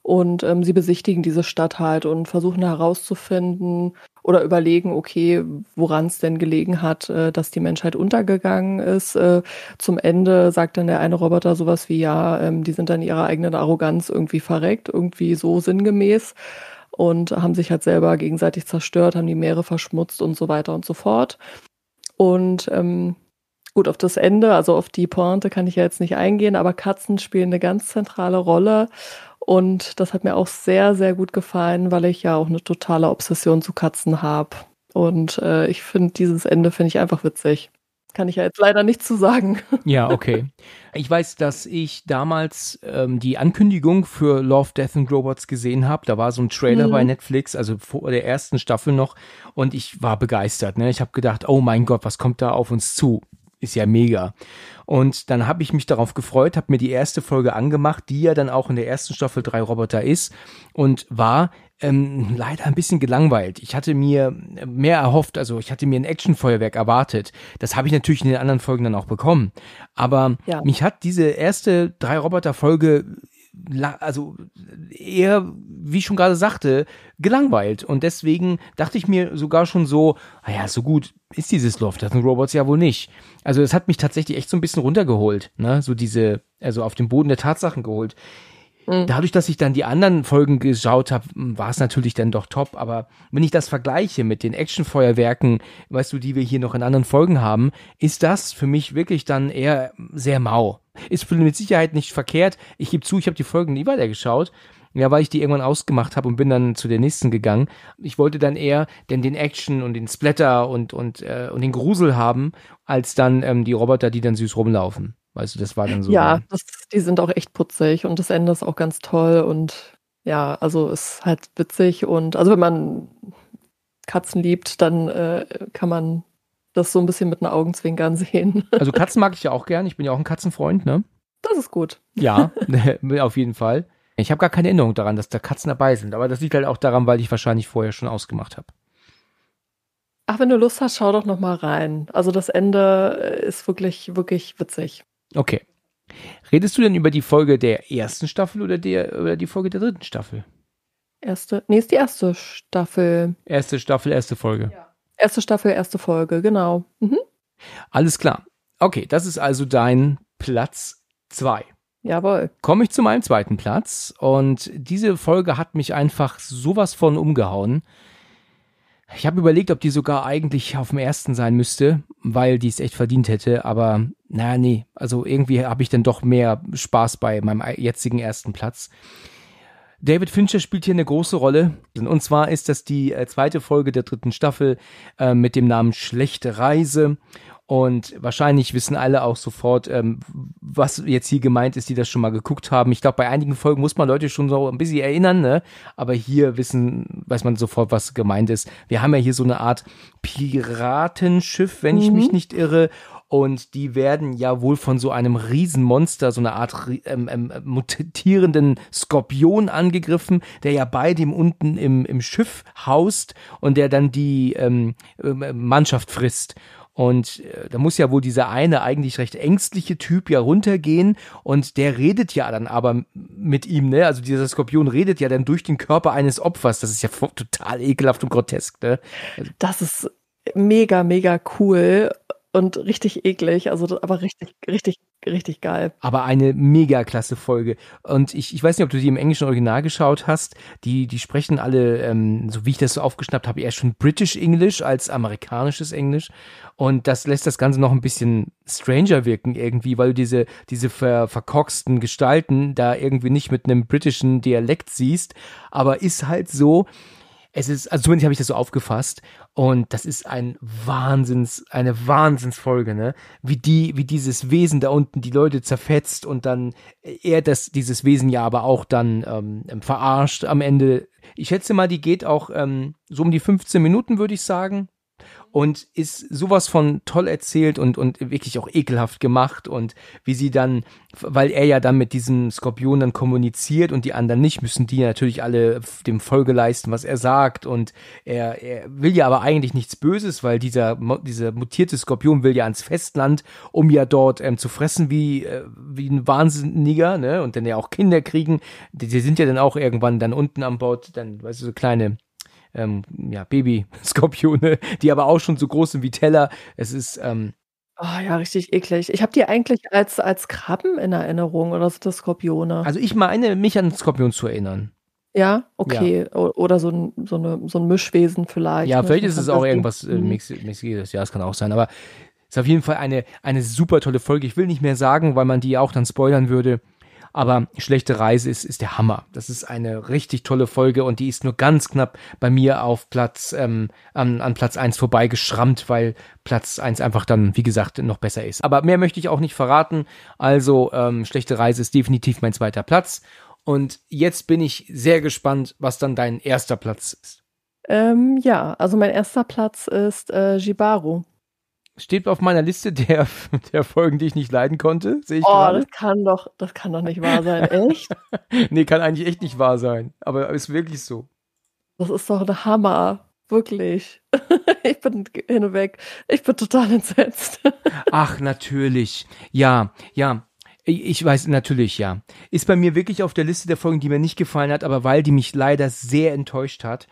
Und ähm, sie besichtigen diese Stadt halt und versuchen herauszufinden oder überlegen, okay, woran es denn gelegen hat, äh, dass die Menschheit untergegangen ist. Äh, zum Ende sagt dann der eine Roboter sowas wie, ja, ähm, die sind dann ihrer eigenen Arroganz irgendwie verreckt, irgendwie so sinngemäß und haben sich halt selber gegenseitig zerstört, haben die Meere verschmutzt und so weiter und so fort. Und ähm, gut, auf das Ende, also auf die Pointe kann ich ja jetzt nicht eingehen, aber Katzen spielen eine ganz zentrale Rolle. Und das hat mir auch sehr, sehr gut gefallen, weil ich ja auch eine totale Obsession zu Katzen habe. Und äh, ich finde dieses Ende finde ich einfach witzig. Kann ich ja jetzt leider nicht zu sagen. Ja, okay. Ich weiß, dass ich damals ähm, die Ankündigung für Love, Death and Robots gesehen habe. Da war so ein Trailer Mhm. bei Netflix, also vor der ersten Staffel noch. Und ich war begeistert. Ne? Ich habe gedacht, oh mein Gott, was kommt da auf uns zu? Ist ja mega. Und dann habe ich mich darauf gefreut, habe mir die erste Folge angemacht, die ja dann auch in der ersten Staffel drei Roboter ist und war ähm, leider ein bisschen gelangweilt. Ich hatte mir mehr erhofft, also ich hatte mir ein Actionfeuerwerk erwartet. Das habe ich natürlich in den anderen Folgen dann auch bekommen. Aber Ja. mich hat diese erste drei Roboter Folge also eher, wie ich schon gerade sagte, gelangweilt. Und deswegen dachte ich mir sogar schon so, naja, so gut ist dieses Love, Death and Robots ja wohl nicht. Also es hat mich tatsächlich echt so ein bisschen runtergeholt, ne? So diese, also auf den Boden der Tatsachen geholt. Mhm. Dadurch, dass ich dann die anderen Folgen geschaut habe, war es natürlich dann doch top. Aber wenn ich das vergleiche mit den Actionfeuerwerken, weißt du, die wir hier noch in anderen Folgen haben, ist das für mich wirklich dann eher sehr mau. Ist mit Sicherheit nicht verkehrt. Ich gebe zu, ich habe die Folgen nie weitergeschaut. Ja, weil ich die irgendwann ausgemacht habe und bin dann zu der nächsten gegangen. Ich wollte dann eher denn den Action und den Splatter und, und, äh, und den Grusel haben, als dann ähm, die Roboter, die dann süß rumlaufen. Weißt du, das war dann so. Ja, das, die sind auch echt putzig und das Ende ist auch ganz toll und ja, also ist halt witzig und also wenn man Katzen liebt, dann äh, kann man das so ein bisschen mit den Augenzwinkern sehen. Also Katzen mag ich ja auch gern. Ich bin ja auch ein Katzenfreund, ne? Das ist gut. Ja, auf jeden Fall. Ich habe gar keine Erinnerung daran, dass da Katzen dabei sind, aber das liegt halt auch daran, weil ich wahrscheinlich vorher schon ausgemacht habe. Ach, wenn du Lust hast, schau doch noch mal rein. Also das Ende äh, ist wirklich, wirklich witzig. Okay. Redest du denn über die Folge der ersten Staffel oder, der, oder die Folge der dritten Staffel? Erste, nee, ist die erste Staffel. Erste Staffel, erste Folge. Erste Staffel, erste Folge, genau. Mhm. Alles klar. Okay, das ist also dein Platz zwei. Jawohl. Komme ich zu meinem zweiten Platz und diese Folge hat mich einfach sowas von umgehauen. Ich habe überlegt, ob die sogar eigentlich auf dem ersten sein müsste, weil die es echt verdient hätte, aber naja, nee, also irgendwie habe ich dann doch mehr Spaß bei meinem jetzigen ersten Platz. David Fincher spielt hier eine große Rolle. Und zwar ist das die äh, zweite Folge der dritten Staffel äh, mit dem Namen Schlechte Reise. Und wahrscheinlich wissen alle auch sofort, ähm, was jetzt hier gemeint ist, die das schon mal geguckt haben. Ich glaube, bei einigen Folgen muss man Leute schon so ein bisschen erinnern, ne? Aber hier wissen, weiß man sofort, was gemeint ist. Wir haben ja hier so eine Art Piratenschiff, wenn ich mich mhm. nicht irre und die werden ja wohl von so einem Riesenmonster, so eine Art ähm, ähm, mutierenden Skorpion angegriffen, der ja bei dem unten im, im Schiff haust und der dann die ähm, ähm Mannschaft frisst. Und äh, da muss ja wohl dieser eine eigentlich recht ängstliche Typ ja runtergehen und der redet ja dann aber mit ihm, ne? Also dieser Skorpion redet ja dann durch den Körper eines Opfers. Das ist ja total ekelhaft und grotesk, ne? Also das ist mega, mega cool und richtig eklig, also aber richtig, richtig, richtig geil. Aber eine mega klasse Folge. Und ich, ich weiß nicht, ob du die im englischen Original geschaut hast. Die, die sprechen alle, ähm, so wie ich das so aufgeschnappt habe, eher schon British English als amerikanisches Englisch. Und das lässt das Ganze noch ein bisschen stranger wirken irgendwie, weil du diese, diese ver, verkorksten Gestalten da irgendwie nicht mit einem britischen Dialekt siehst. Aber ist halt so, es ist, also zumindest habe ich das so aufgefasst. Und das ist ein Wahnsinns, eine Wahnsinnsfolge, ne? Wie die, wie dieses Wesen da unten die Leute zerfetzt und dann er das, dieses Wesen ja aber auch dann ähm, verarscht am Ende. Ich schätze mal, die geht auch ähm, so um die 15 Minuten, würde ich sagen und ist sowas von toll erzählt und, und wirklich auch ekelhaft gemacht und wie sie dann, weil er ja dann mit diesem Skorpion dann kommuniziert und die anderen nicht, müssen die natürlich alle dem Folge leisten, was er sagt. Und er, er will ja aber eigentlich nichts Böses, weil dieser, dieser mutierte Skorpion will ja ans Festland, um ja dort ähm, zu fressen wie, äh, wie ein Wahnsinniger, ne, und dann ja auch Kinder kriegen, die, die sind ja dann auch irgendwann dann unten am Bord, dann, weißt du, so kleine ähm, ja, Baby-Skorpione, die aber auch schon so groß sind wie Teller. Es ist, ähm, Oh ja, richtig eklig. Ich habe die eigentlich als, als Krabben in Erinnerung oder sind das Skorpione? Also ich meine, mich an Skorpion zu erinnern. Ja, okay. Ja. Oder so ein, so, eine, so ein Mischwesen vielleicht. Ja, vielleicht ist es auch irgendwas äh, mhm. Mäßiges. Ja, das kann auch sein. Aber es ist auf jeden Fall eine, eine super tolle Folge. Ich will nicht mehr sagen, weil man die auch dann spoilern würde. Aber Schlechte Reise ist, ist der Hammer. Das ist eine richtig tolle Folge und die ist nur ganz knapp bei mir auf Platz, ähm, an, an Platz eins vorbeigeschrammt, weil Platz eins einfach dann, wie gesagt, noch besser ist. Aber mehr möchte ich auch nicht verraten. Also, ähm, Schlechte Reise ist definitiv mein zweiter Platz. Und jetzt bin ich sehr gespannt, was dann dein erster Platz ist. Ähm, ja, also mein erster Platz ist äh, Jibaru steht auf meiner Liste der, der Folgen, die ich nicht leiden konnte. Sehe ich oh, gerade. das kann doch, das kann doch nicht wahr sein, echt? nee, kann eigentlich echt nicht wahr sein. Aber ist wirklich so. Das ist doch ein Hammer. Wirklich. ich bin hin und weg. Ich bin total entsetzt. Ach, natürlich. Ja, ja. Ich weiß natürlich, ja. Ist bei mir wirklich auf der Liste der Folgen, die mir nicht gefallen hat, aber weil die mich leider sehr enttäuscht hat.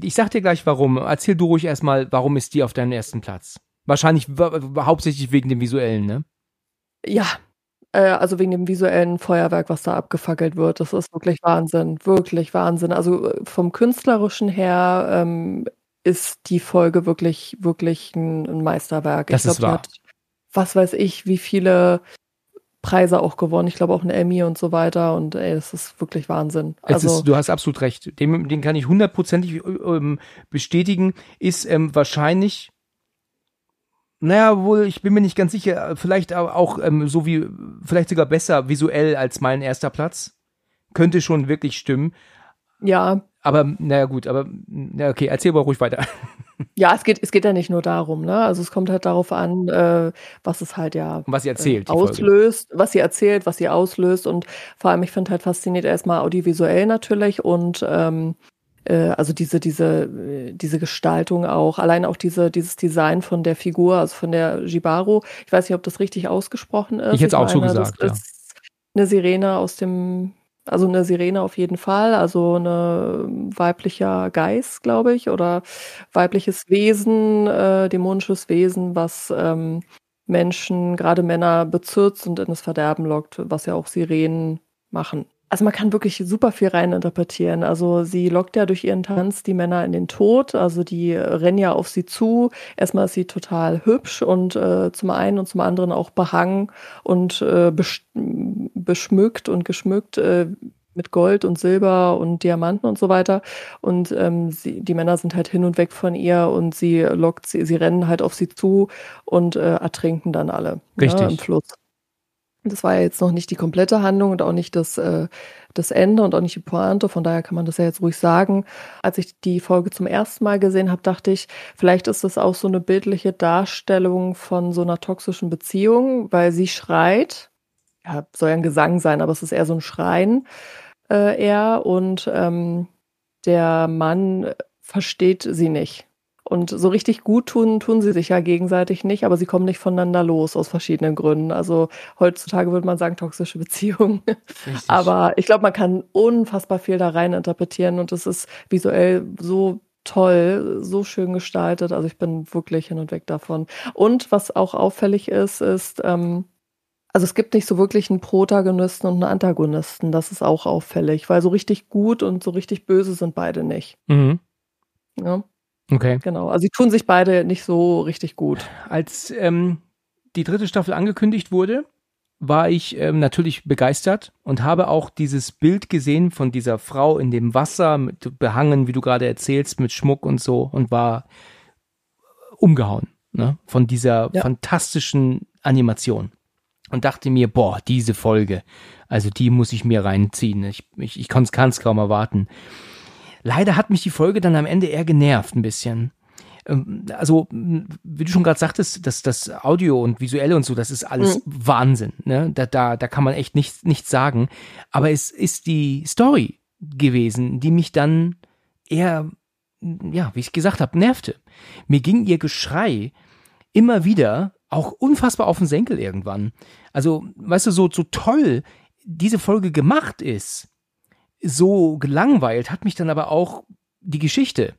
Ich sag dir gleich warum. Erzähl du ruhig erstmal, warum ist die auf deinem ersten Platz? Wahrscheinlich hauptsächlich wegen dem visuellen, ne? Ja, äh, also wegen dem visuellen Feuerwerk, was da abgefackelt wird. Das ist wirklich Wahnsinn, wirklich Wahnsinn. Also äh, vom künstlerischen her ähm, ist die Folge wirklich, wirklich ein, Meisterwerk. Das ich glaube, hat, was weiß ich, wie viele Preise auch gewonnen. Ich glaube auch ein Emmy und so weiter. Und ey, das ist wirklich Wahnsinn. Also, ist, du hast absolut recht. Den, den kann ich hundertprozentig ähm, bestätigen. Ist ähm, wahrscheinlich naja, wohl, ich bin mir nicht ganz sicher. Vielleicht auch ähm, so wie, vielleicht sogar besser visuell als mein erster Platz. Könnte schon wirklich stimmen. Ja. Aber, naja, gut, aber, na okay, erzähl mal ruhig weiter. Ja, es geht, es geht ja nicht nur darum, ne? Also es kommt halt darauf an, äh, was es halt ja was sie erzählt, äh, auslöst, was sie erzählt, was sie auslöst und vor allem, ich finde halt fasziniert erstmal audiovisuell natürlich und ähm, äh, also diese, diese, diese Gestaltung auch, allein auch diese, dieses Design von der Figur, also von der Jibaru. Ich weiß nicht, ob das richtig ausgesprochen ist. Ich hätte es auch so gesagt, ja. eine Sirene aus dem, also eine Sirene auf jeden Fall, also eine weiblicher Geist, glaube ich, oder weibliches Wesen, äh, dämonisches Wesen, was ähm, Menschen, gerade Männer, bezirzt und in das Verderben lockt, was ja auch Sirenen machen. Also man kann wirklich super viel reininterpretieren. Also sie lockt ja durch ihren Tanz die Männer in den Tod. Also die rennen ja auf sie zu. Erstmal ist sie total hübsch und äh, zum einen und zum anderen auch behangen und äh, beschmückt und geschmückt äh, mit Gold und Silber und Diamanten und so weiter. Und ähm, sie, die Männer sind halt hin und weg von ihr und sie lockt sie, sie rennen halt auf sie zu und äh, ertrinken dann alle ne, Richtig. Ja, im Fluss. Das war ja jetzt noch nicht die komplette Handlung und auch nicht das, äh, das Ende und auch nicht die Pointe. Von daher kann man das ja jetzt ruhig sagen. Als ich die Folge zum ersten Mal gesehen habe, dachte ich, vielleicht ist das auch so eine bildliche Darstellung von so einer toxischen Beziehung, weil sie schreit. Ja, soll ja ein Gesang sein, aber es ist eher so ein Schreien äh, eher. Und ähm, der Mann versteht sie nicht. Und so richtig gut tun, tun sie sich ja gegenseitig nicht, aber sie kommen nicht voneinander los aus verschiedenen Gründen. Also heutzutage würde man sagen, toxische Beziehungen. Richtig. Aber ich glaube, man kann unfassbar viel da rein interpretieren und es ist visuell so toll, so schön gestaltet. Also ich bin wirklich hin und weg davon. Und was auch auffällig ist, ist, ähm, also es gibt nicht so wirklich einen Protagonisten und einen Antagonisten. Das ist auch auffällig, weil so richtig gut und so richtig böse sind beide nicht. Mhm. Ja, Okay. genau. Also sie tun sich beide nicht so richtig gut. Als ähm, die dritte Staffel angekündigt wurde, war ich ähm, natürlich begeistert und habe auch dieses Bild gesehen von dieser Frau in dem Wasser, mit, behangen, wie du gerade erzählst, mit Schmuck und so und war umgehauen ne, von dieser Ja. fantastischen Animation und dachte mir, boah, diese Folge, also die muss ich mir reinziehen. Ich, ich, ich kann es kaum erwarten. Leider hat mich die Folge dann am Ende eher genervt ein bisschen. Ähm, Also, wie du schon gerade sagtest, das, das Audio und Visuelle und so, das ist alles Wahnsinn. Ne? Da, da, da kann man echt nichts, nichts sagen. Aber es ist die Story gewesen, die mich dann eher, ja, wie ich gesagt habe, nervte. Mir ging ihr Geschrei immer wieder auch unfassbar auf den Senkel irgendwann. Also, weißt du, so, so toll diese Folge gemacht ist, so gelangweilt hat mich dann aber auch die Geschichte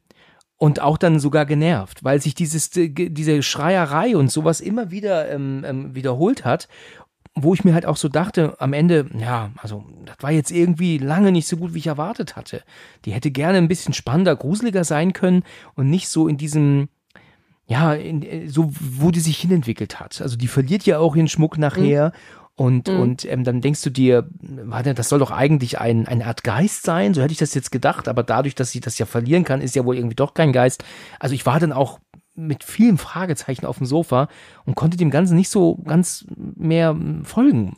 und auch dann sogar genervt, weil sich dieses, äh, diese Schreierei und sowas immer wieder ähm, ähm, wiederholt hat, wo ich mir halt auch so dachte, am Ende, ja, also das war jetzt irgendwie lange nicht so gut, wie ich erwartet hatte. Die hätte gerne ein bisschen spannender, gruseliger sein können und nicht so in diesem, ja, in, äh, so wo die sich hinentwickelt hat. Also die verliert ja auch ihren Schmuck nachher und, und ähm, dann denkst du dir, warte, das soll doch eigentlich ein, eine Art Geist sein, so hätte ich das jetzt gedacht, aber dadurch, dass sie das ja verlieren kann, ist ja wohl irgendwie doch kein Geist. Also ich war dann auch mit vielen Fragezeichen auf dem Sofa und konnte dem Ganzen nicht so ganz mehr folgen.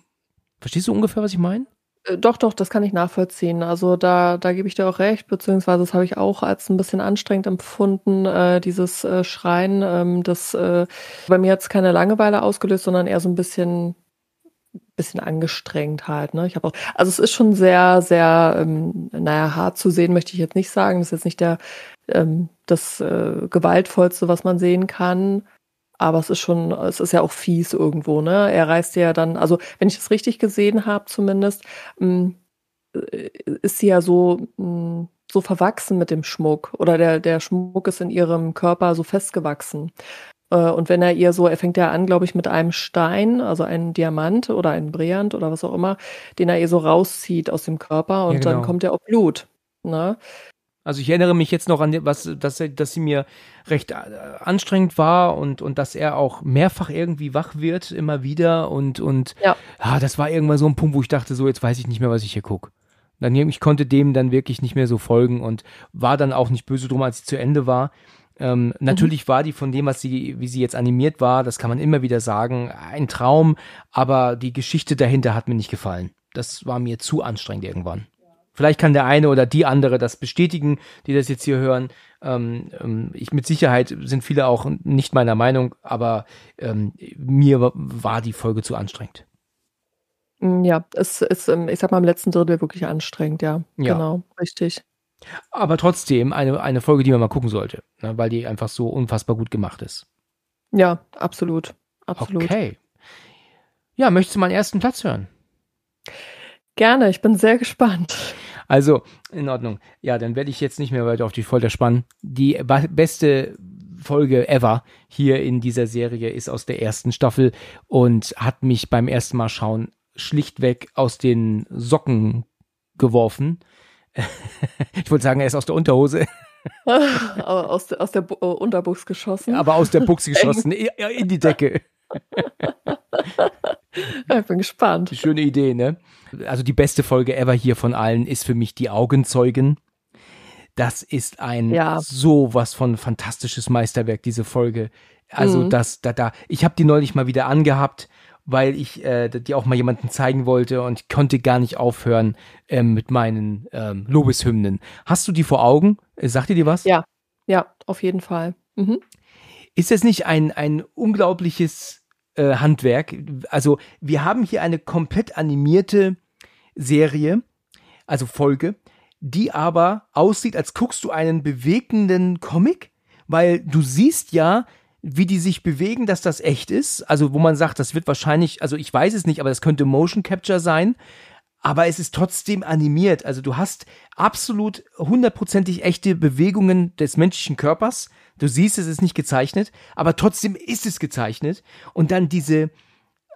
Verstehst du ungefähr, was ich meine? Äh, Doch, doch, das kann ich nachvollziehen. Also da, da gebe ich dir auch recht, beziehungsweise das habe ich auch als ein bisschen anstrengend empfunden, äh, dieses äh, Schreien. Ähm, das äh, bei mir hat es keine Langeweile ausgelöst, sondern eher so ein bisschen, bisschen angestrengt halt. Ne? Ich habe auch, also es ist schon sehr, sehr, ähm, naja, hart zu sehen, möchte ich jetzt nicht sagen. Das ist jetzt nicht der ähm, das äh, gewaltvollste, was man sehen kann. Aber es ist schon, es ist ja auch fies irgendwo, ne? Er reißt ja dann, also wenn ich es richtig gesehen habe, zumindest, mh, äh, ist sie ja so, mh, so verwachsen mit dem Schmuck. Oder der, der Schmuck ist in ihrem Körper so festgewachsen. Äh, Und wenn er ihr so, er fängt ja an, glaube ich, mit einem Stein, also einen Diamant oder einen Brillant oder was auch immer, den er ihr so rauszieht aus dem Körper und Ja, genau. dann kommt ja auch Blut. Ne? Also ich erinnere mich jetzt noch an was, dass, er- dass sie mir recht äh, anstrengend war und, und dass er auch mehrfach irgendwie wach wird, immer wieder und, und Ja. ah, das war irgendwann so ein Punkt, wo ich dachte, so jetzt weiß ich nicht mehr, was ich hier gucke. Dann, ich konnte dem dann wirklich nicht mehr so folgen und war dann auch nicht böse drum, als sie zu Ende war. Ähm, natürlich war die von dem, was sie, wie sie jetzt animiert war, das kann man immer wieder sagen, ein Traum, aber die Geschichte dahinter hat mir nicht gefallen. Das war mir zu anstrengend irgendwann. Vielleicht kann der eine oder die andere das bestätigen, die das jetzt hier hören. Ähm, ähm, ich mit Sicherheit sind viele auch nicht meiner Meinung, aber ähm, mir wa- war die Folge zu anstrengend. Mm, Ja, es ist, ähm, ich sag mal, im letzten Drittel wirklich anstrengend, ja. Ja. Genau, richtig. Aber trotzdem eine, eine Folge, die man mal gucken sollte, ne, weil die einfach so unfassbar gut gemacht ist. Ja, absolut. Absolut. Okay. Ja, möchtest du meinen ersten Platz hören? Gerne, ich bin sehr gespannt. Also, in Ordnung. Ja, dann werde ich jetzt nicht mehr weiter auf die Folter spannen. Die beste Folge ever hier in dieser Serie ist aus der ersten Staffel und hat mich beim ersten Mal schauen schlichtweg aus den Socken geworfen. Ich wollte sagen, er ist aus der Unterhose, aus, der- aus der Bu- äh, Unterbuchs geschossen. aber aus der Buchse geschossen, in die Decke. ich bin gespannt. Schöne Idee, ne? Also die beste Folge ever hier von allen ist für mich die Augenzeugen. Das ist ein Ja. sowas von fantastisches Meisterwerk, diese Folge. Also Mhm. das, da, da, ich habe die neulich mal wieder angehabt, weil ich äh, die auch mal jemandem zeigen wollte und ich konnte gar nicht aufhören ähm, mit meinen ähm, Lobeshymnen. Hast du die vor Augen? Äh, Sagt dir die was? Ja. Ja, auf jeden Fall. Mhm. Ist das nicht ein, ein unglaubliches äh, Handwerk? Also, wir haben hier eine komplett animierte Serie, also Folge, die aber aussieht, als guckst du einen bewegenden Comic, weil du siehst ja, wie die sich bewegen, dass das echt ist. Also, wo man sagt, das wird wahrscheinlich, also ich weiß es nicht, aber das könnte Motion Capture sein. Aber es ist trotzdem animiert. Also du hast absolut hundertprozentig echte Bewegungen des menschlichen Körpers. Du siehst, es ist nicht gezeichnet, aber trotzdem ist es gezeichnet. Und dann diese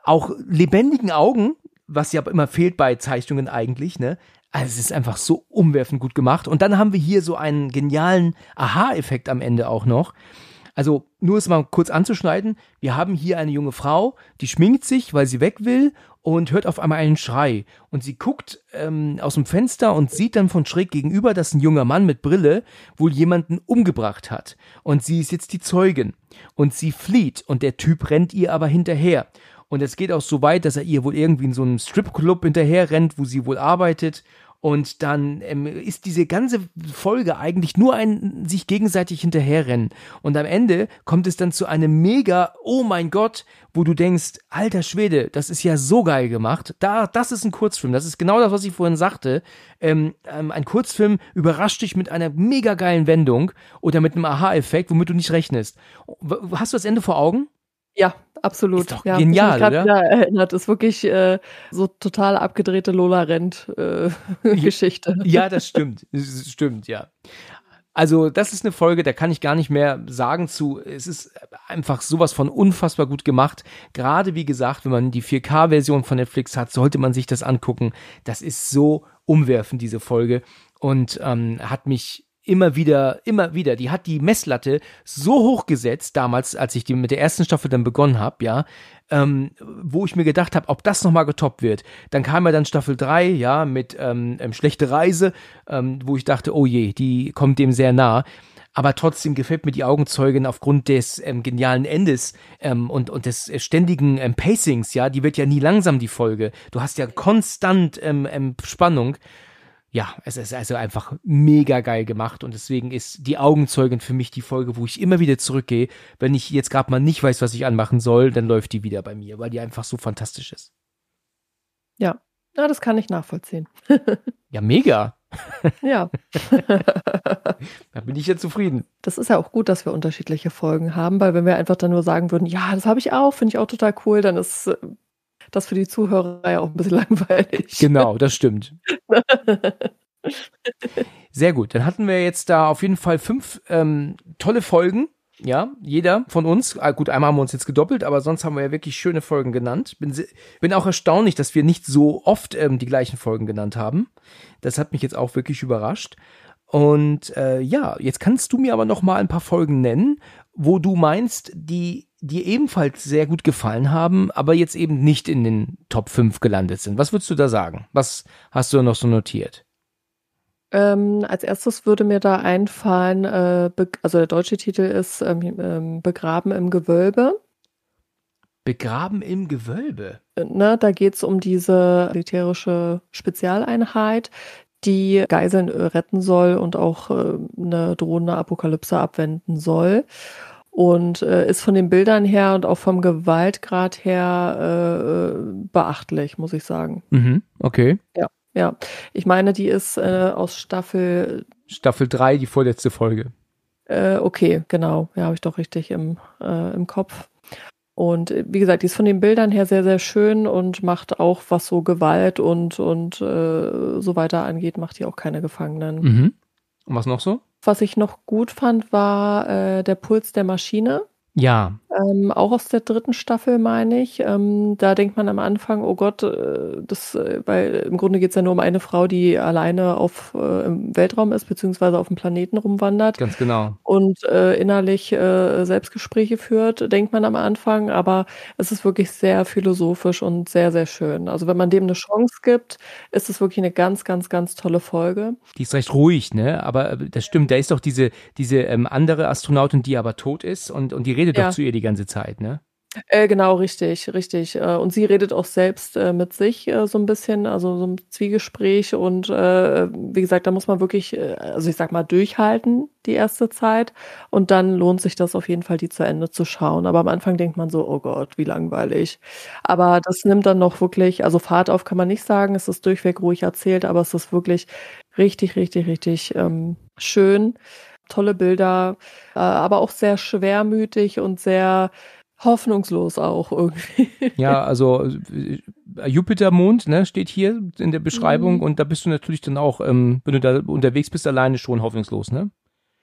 auch lebendigen Augen, was ja immer fehlt bei Zeichnungen eigentlich, ne? Also es ist einfach so umwerfend gut gemacht. Und dann haben wir hier so einen genialen Aha-Effekt am Ende auch noch. Also nur es mal kurz anzuschneiden, wir haben hier eine junge Frau, die schminkt sich, weil sie weg will und hört auf einmal einen Schrei. Und sie guckt ähm, aus dem Fenster und sieht dann von schräg gegenüber, dass ein junger Mann mit Brille wohl jemanden umgebracht hat. Und sie ist jetzt die Zeugin. Und sie flieht und der Typ rennt ihr aber hinterher. Und es geht auch so weit, dass er ihr wohl irgendwie in so einem Stripclub hinterher rennt, wo sie wohl arbeitet. Und dann ähm, ist diese ganze Folge eigentlich nur ein sich gegenseitig hinterherrennen. Und am Ende kommt es dann zu einem mega, oh mein Gott, wo du denkst, alter Schwede, das ist ja so geil gemacht. Da, das ist ein Kurzfilm. Das ist genau das, was ich vorhin sagte. Ähm, ähm, ein Kurzfilm überrascht dich mit einer mega geilen Wendung oder mit einem Aha-Effekt, womit du nicht rechnest. Hast du das Ende vor Augen? Ja, absolut. Ist doch ja, genial, ich mich oder? erinnert. Ist wirklich äh, so total abgedrehte Lola Rent äh, Geschichte. Ja, das stimmt. Das stimmt, ja. Also, das ist eine Folge, da kann ich gar nicht mehr sagen zu. Es ist einfach sowas von unfassbar gut gemacht. Gerade wie gesagt, wenn man die 4K-Version von Netflix hat, sollte man sich das angucken. Das ist so umwerfend, diese Folge. Und ähm, hat mich immer wieder, immer wieder, die hat die Messlatte so hoch gesetzt, damals, als ich die mit der ersten Staffel dann begonnen habe, ja, ähm, wo ich mir gedacht habe, ob das nochmal getoppt wird. Dann kam ja dann Staffel 3, ja, mit ähm, ähm, Schlechte Reise, ähm, wo ich dachte, oh je, die kommt dem sehr nah. Aber trotzdem gefällt mir die Augenzeugin aufgrund des ähm, genialen Endes ähm, und, und des äh, ständigen ähm, Pacings, ja, die wird ja nie langsam, die Folge. Du hast ja konstant ähm, ähm, Spannung. Ja, es ist also einfach mega geil gemacht und deswegen ist die Augenzeugin für mich die Folge, wo ich immer wieder zurückgehe. Wenn ich jetzt gerade mal nicht weiß, was ich anmachen soll, dann läuft die wieder bei mir, weil die einfach so fantastisch ist. Ja. ja, das kann ich nachvollziehen. Ja, mega. Ja, Da bin ich ja zufrieden. das ist ja auch gut, dass wir unterschiedliche Folgen haben, weil wenn wir einfach dann nur sagen würden, ja, das habe ich auch, finde ich auch total cool, dann ist äh, das für die Zuhörer ja auch ein bisschen langweilig. Genau, das stimmt. Sehr gut. Dann hatten wir jetzt da auf jeden Fall fünf ähm, tolle Folgen. Ja, jeder von uns. Ah, gut, einmal haben wir uns jetzt gedoppelt, aber sonst haben wir ja wirklich schöne Folgen genannt. Bin, bin auch erstaunlich, dass wir nicht so oft ähm, die gleichen Folgen genannt haben. Das hat mich jetzt auch wirklich überrascht. Und äh, ja, jetzt kannst du mir aber noch mal ein paar Folgen nennen, wo du meinst, die dir ebenfalls sehr gut gefallen haben, aber jetzt eben nicht in den Top 5 gelandet sind. Was würdest du da sagen? Was hast du noch so notiert? Ähm, als erstes würde mir da einfallen, äh, also der deutsche Titel ist ähm, ähm, Begraben im Gewölbe. Begraben im Gewölbe. Äh, Ne, da geht es um diese militärische Spezialeinheit, die Geiseln äh, retten soll und auch äh, eine drohende Apokalypse abwenden soll. Und äh, ist von den Bildern her und auch vom Gewaltgrad her äh, äh, beachtlich, muss ich sagen. Mhm, okay. Ja, ich meine, die ist äh, aus Staffel Staffel 3, die vorletzte Folge. Äh, okay, genau. Ja, habe ich doch richtig im, äh, im Kopf. Und wie gesagt, die ist von den Bildern her sehr, sehr schön und macht auch, was so Gewalt und, und so weiter angeht, macht die auch keine Gefangenen. Mhm. Und was noch so? Was ich noch gut fand, war äh, der Puls der Maschine. Ja. Ähm, auch aus der dritten Staffel, meine ich. Ähm, da denkt man am Anfang, oh Gott, äh, das, äh, weil im Grunde geht es ja nur um eine Frau, die alleine auf, äh, im Weltraum ist, beziehungsweise auf dem Planeten rumwandert. Ganz genau. Und äh, innerlich Selbstgespräche führt, denkt man am Anfang. Aber es ist wirklich sehr philosophisch und sehr, sehr schön. Also wenn man dem eine Chance gibt, ist es wirklich eine ganz, ganz, ganz tolle Folge. Die ist recht ruhig, ne? Aber das stimmt, da ist doch diese, diese ähm, andere Astronautin, die aber tot ist und, und die redet redet ja. doch zu ihr die ganze Zeit, ne? Äh, genau, richtig, richtig. Äh, und sie redet auch selbst äh, mit sich äh, so ein bisschen, also so ein Zwiegespräch. Und äh, wie gesagt, da muss man wirklich, äh, also ich sag mal, durchhalten die erste Zeit. Und dann lohnt sich das auf jeden Fall, die zu Ende zu schauen. Aber am Anfang denkt man so, oh Gott, wie langweilig. Aber das nimmt dann noch wirklich, also Fahrt auf kann man nicht sagen, es ist durchweg ruhig erzählt, aber es ist wirklich richtig, richtig, richtig ähm, schön tolle Bilder, äh, aber auch sehr schwermütig und sehr hoffnungslos auch irgendwie. Ja, also äh, Jupitermond, ne, steht hier in der Beschreibung mhm. und da bist du natürlich dann auch, ähm, wenn du da unterwegs bist, alleine schon hoffnungslos, ne?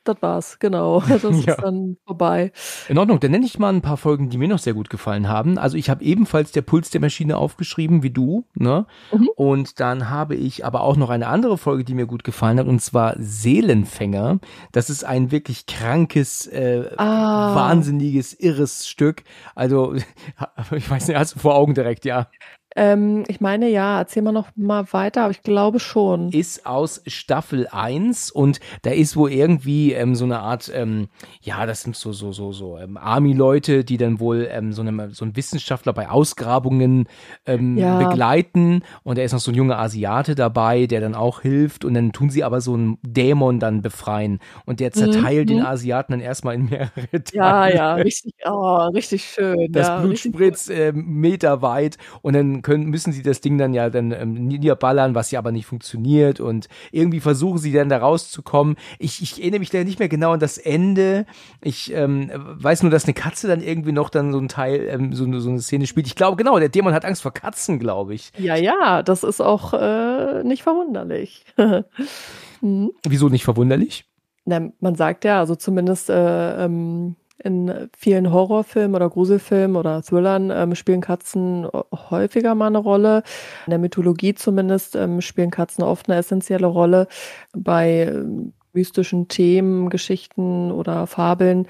Das war's, genau. Das ja. ist dann vorbei. In Ordnung, dann nenne ich mal ein paar Folgen, die mir noch sehr gut gefallen haben. Also ich habe ebenfalls der Puls der Maschine aufgeschrieben, wie du, ne? Mhm. Und dann habe ich aber auch noch eine andere Folge, die mir gut gefallen hat, und zwar Seelenfänger. Das ist ein wirklich krankes, äh, ah. wahnsinniges, irres Stück. Also, ich weiß nicht, hast du vor Augen direkt, ja. Ähm, ich meine, ja, erzähl mal noch mal weiter, aber ich glaube schon. Ist aus Staffel 1 und da ist wohl irgendwie ähm, so eine Art, ähm, ja, das sind so, so, so, so ähm, Army-Leute, die dann wohl ähm, so, eine, so einen Wissenschaftler bei Ausgrabungen ähm, ja. begleiten und da ist noch so ein junger Asiate dabei, der dann auch hilft und dann tun sie aber so einen Dämon dann befreien und der zerteilt mhm. den Asiaten dann erstmal in mehrere Teile. Ja, ja, richtig, oh, richtig schön. Das ja, Blut spritzt äh, meterweit und dann können, müssen sie das Ding dann ja dann ähm, niederballern, was ja aber nicht funktioniert und irgendwie versuchen sie dann da rauszukommen. Ich, ich erinnere mich da nicht mehr genau an das Ende. Ich ähm, weiß nur, dass eine Katze dann irgendwie noch dann so ein Teil, ähm, so, so eine Szene spielt. Ich glaube, genau, der Dämon hat Angst vor Katzen, glaube ich. Ja, ja, das ist auch äh, nicht verwunderlich. hm. Wieso nicht verwunderlich? Na, man sagt ja, also zumindest äh, ähm, in vielen Horrorfilmen oder Gruselfilmen oder Thrillern ähm, spielen Katzen häufiger mal eine Rolle. In der Mythologie zumindest ähm, spielen Katzen oft eine essentielle Rolle bei ähm, mystischen Themen, Geschichten oder Fabeln,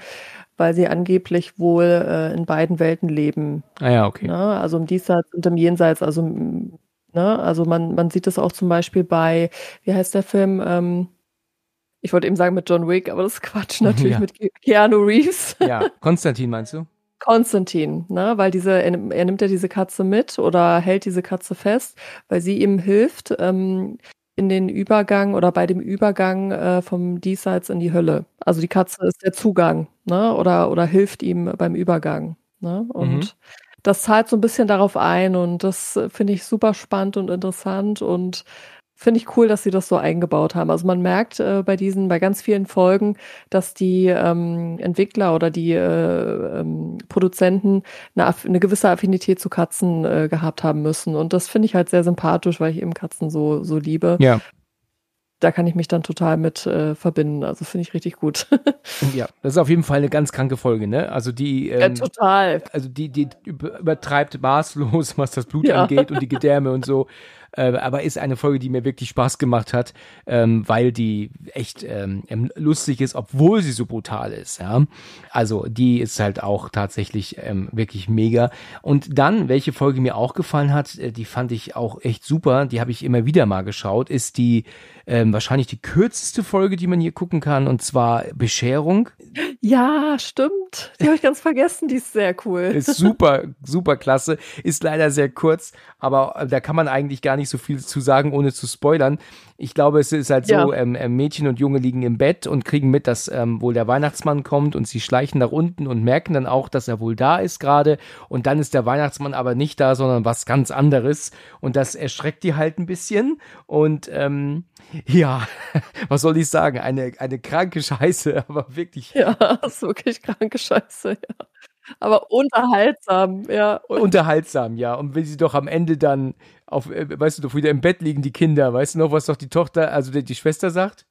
weil sie angeblich wohl äh, in beiden Welten leben. Ah ja, okay. Ne? Also im Diesseits und im Jenseits. Also, ne? also man, man sieht es auch zum Beispiel bei, wie heißt der Film? Ähm, ich wollte eben sagen mit John Wick, aber das ist Quatsch natürlich ja. mit Keanu Reeves. Ja, Konstantin meinst du? Konstantin, ne, weil diese, er, er, nimmt ja diese Katze mit oder hält diese Katze fest, weil sie ihm hilft ähm, in den Übergang oder bei dem Übergang äh, vom Diesseits in die Hölle. Also die Katze ist der Zugang, ne, oder, oder hilft ihm beim Übergang, ne, und mhm. das zahlt so ein bisschen darauf ein und das finde ich super spannend und interessant und finde ich cool, dass sie das so eingebaut haben. Also man merkt äh, bei diesen, bei ganz vielen Folgen, dass die ähm, Entwickler oder die äh, ähm, Produzenten eine, eine, gewisse Affinität zu Katzen äh, gehabt haben müssen. Und das finde ich halt sehr sympathisch, weil ich eben Katzen so, so liebe. Ja. Da kann ich mich dann total mit äh, verbinden. Also finde ich richtig gut. ja, das ist auf jeden Fall eine ganz kranke Folge, ne? Also die ähm, ja, total. Also die, die übertreibt maßlos, was das Blut ja. angeht und die Gedärme und so. Äh, aber ist eine Folge, die mir wirklich Spaß gemacht hat, ähm, weil die echt ähm, lustig ist, obwohl sie so brutal ist. Ja? Also die ist halt auch tatsächlich ähm, wirklich mega. Und dann, welche Folge mir auch gefallen hat, äh, die fand ich auch echt super, die habe ich immer wieder mal geschaut, ist die ähm, wahrscheinlich die kürzeste Folge, die man hier gucken kann, und zwar Bescherung. Ja, stimmt. Die habe ich ganz vergessen, die ist sehr cool. Ist super, super klasse. Ist leider sehr kurz, aber äh, da kann man eigentlich gar nicht so viel zu sagen, ohne zu spoilern. Ich glaube, es ist halt ja. so, ähm, ähm, Mädchen und Junge liegen im Bett und kriegen mit, dass ähm, wohl der Weihnachtsmann kommt und sie schleichen nach unten und merken dann auch, dass er wohl da ist gerade und dann ist der Weihnachtsmann aber nicht da, sondern was ganz anderes und das erschreckt die halt ein bisschen und ähm, ja, was soll ich sagen, eine, eine kranke Scheiße, aber wirklich. Ja, das ist wirklich kranke Scheiße, ja. Aber unterhaltsam, ja. Unterhaltsam, ja. Und wenn sie doch am Ende dann auf, äh, weißt du doch, wieder im Bett liegen die Kinder, weißt du noch, was doch die Tochter, also die, die Schwester sagt?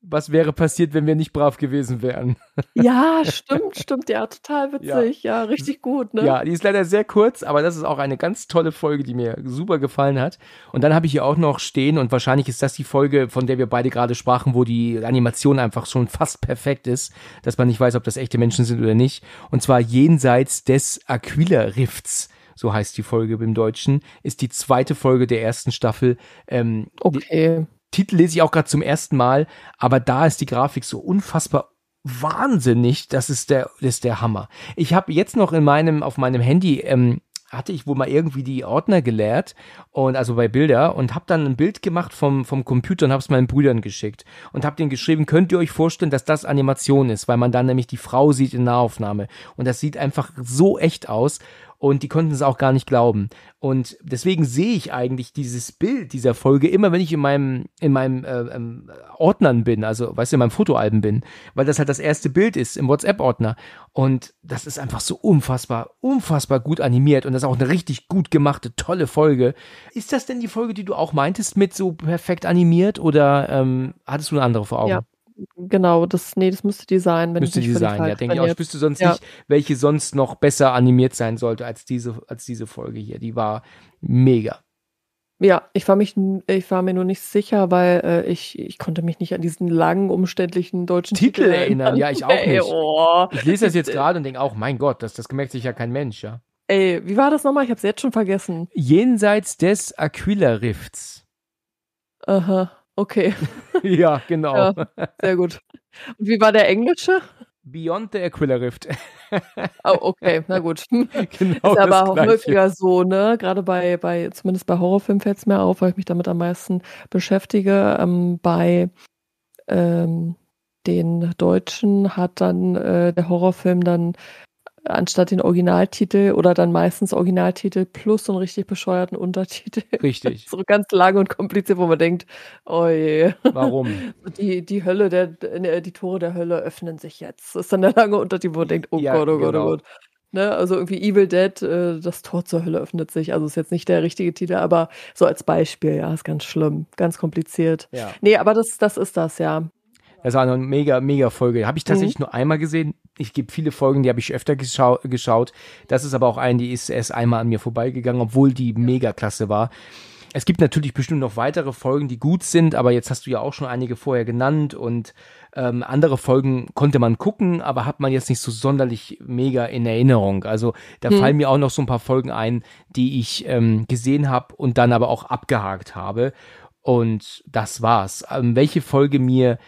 Was wäre passiert, wenn wir nicht brav gewesen wären. Ja, stimmt, stimmt. Ja, total witzig. Ja, ja richtig gut. Ne? Ja, die ist leider sehr kurz, aber das ist auch eine ganz tolle Folge, die mir super gefallen hat. Und dann habe ich hier auch noch stehen und wahrscheinlich ist das die Folge, von der wir beide gerade sprachen, wo die Animation einfach schon fast perfekt ist, dass man nicht weiß, ob das echte Menschen sind oder nicht. Und zwar jenseits des Aquila-Rifts so heißt die Folge im Deutschen, ist die zweite Folge der ersten Staffel. Ähm, okay. Titel lese ich auch gerade zum ersten Mal, aber da ist die Grafik so unfassbar wahnsinnig, das ist der, das ist der Hammer. Ich habe jetzt noch in meinem, auf meinem Handy, ähm, hatte ich wohl mal irgendwie die Ordner geleert und also bei Bilder und habe dann ein Bild gemacht vom vom Computer und habe es meinen Brüdern geschickt und habe denen geschrieben, könnt ihr euch vorstellen, dass das Animation ist, weil man dann nämlich die Frau sieht in Nahaufnahme und das sieht einfach so echt aus und die konnten es auch gar nicht glauben. Und deswegen sehe ich eigentlich dieses Bild dieser Folge immer, wenn ich in meinem, in meinem äh, ähm, Ordnern bin, also weißt du, in meinem Fotoalben bin, weil das halt das erste Bild ist im WhatsApp-Ordner. Und das ist einfach so unfassbar, unfassbar gut animiert und das ist auch eine richtig gut gemachte, tolle Folge. Ist das denn die Folge, die du auch meintest, mit so perfekt animiert oder ähm, hattest du eine andere vor Augen? Ja. Genau, das, nee, das müsste die sein. Wenn müsste die sein, ja, denke ich auch. Ich wüsste sonst ja. nicht, welche sonst noch besser animiert sein sollte als diese, als diese Folge hier. Die war mega. Ja, ich war, mich, ich war mir nur nicht sicher, weil äh, ich, ich konnte mich nicht an diesen langen, umständlichen deutschen Titel, Titel erinnern. Ja, ich auch nicht. Ey, oh. Ich lese das jetzt gerade und denke auch, mein Gott, das, das gemerkt sich ja kein Mensch, ja. Ey, wie war das nochmal? Ich habe es jetzt schon vergessen. Jenseits des Aquila-Rifts. Aha. Okay. ja, genau. Ja, sehr gut. Und wie war der englische? Beyond the Aquila Rift. oh, okay, na gut. Genau ist aber auch häufiger so, ne? Gerade bei, bei, zumindest bei Horrorfilmen fällt es mir auf, weil ich mich damit am meisten beschäftige. Ähm, bei ähm, den Deutschen hat dann äh, der Horrorfilm dann anstatt den Originaltitel oder dann meistens Originaltitel plus so einen richtig bescheuerten Untertitel. Richtig. so ganz lang und kompliziert, wo man denkt, oh je. Warum? Die, die Hölle, der, die Tore der Hölle öffnen sich jetzt. Das ist dann der lange Untertitel, wo man denkt, oh ja, Gott, oh Gott, oh genau. Gott. Ne, also irgendwie Evil Dead, äh, das Tor zur Hölle öffnet sich. Also ist jetzt nicht der richtige Titel, aber so als Beispiel, ja, ist ganz schlimm, ganz kompliziert. Ja. Nee, aber das, das ist das, ja. Das war eine mega, mega Folge. Habe ich tatsächlich mhm. nur einmal gesehen. Ich gebe viele Folgen, die habe ich öfter geschau geschaut. Das ist aber auch eine, die ist erst einmal an mir vorbeigegangen, obwohl die mega klasse war. Es gibt natürlich bestimmt noch weitere Folgen, die gut sind, aber jetzt hast du ja auch schon einige vorher genannt und ähm, andere Folgen konnte man gucken, aber hat man jetzt nicht so sonderlich mega in Erinnerung. Also da hm. fallen mir auch noch so ein paar Folgen ein, die ich ähm, gesehen habe und dann aber auch abgehakt habe. Und das war's. Ähm, welche Folge mir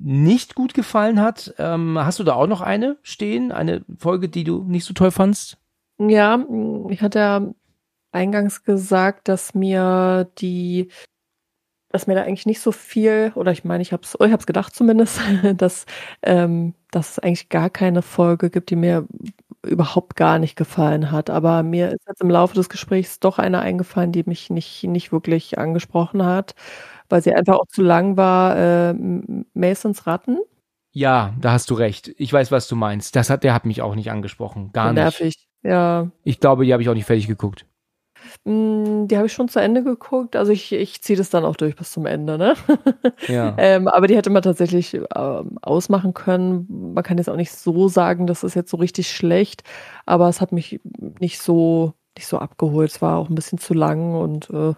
nicht gut gefallen hat. Ähm, hast du da auch noch eine stehen? Eine Folge, die du nicht so toll fandst? Ja, ich hatte eingangs gesagt, dass mir die, dass mir da eigentlich nicht so viel, oder ich meine, ich habe es ich hab's gedacht zumindest, dass, ähm, dass es eigentlich gar keine Folge gibt, die mir überhaupt gar nicht gefallen hat. Aber mir ist jetzt im Laufe des Gesprächs doch eine eingefallen, die mich nicht, nicht wirklich angesprochen hat weil sie einfach auch zu lang war. Äh, Masons Ratten. Ja, da hast du recht. Ich weiß, was du meinst. Das hat, der hat mich auch nicht angesprochen. Gar Nervig. nicht. ja. Ich glaube, die habe ich auch nicht fertig geguckt. Hm, die habe ich schon zu Ende geguckt. Also ich, ich ziehe das dann auch durch bis zum Ende, ne? Ja. ähm, aber die hätte man tatsächlich ähm, ausmachen können. Man kann jetzt auch nicht so sagen, das ist jetzt so richtig schlecht, aber es hat mich nicht so, nicht so abgeholt. Es war auch ein bisschen zu lang und äh,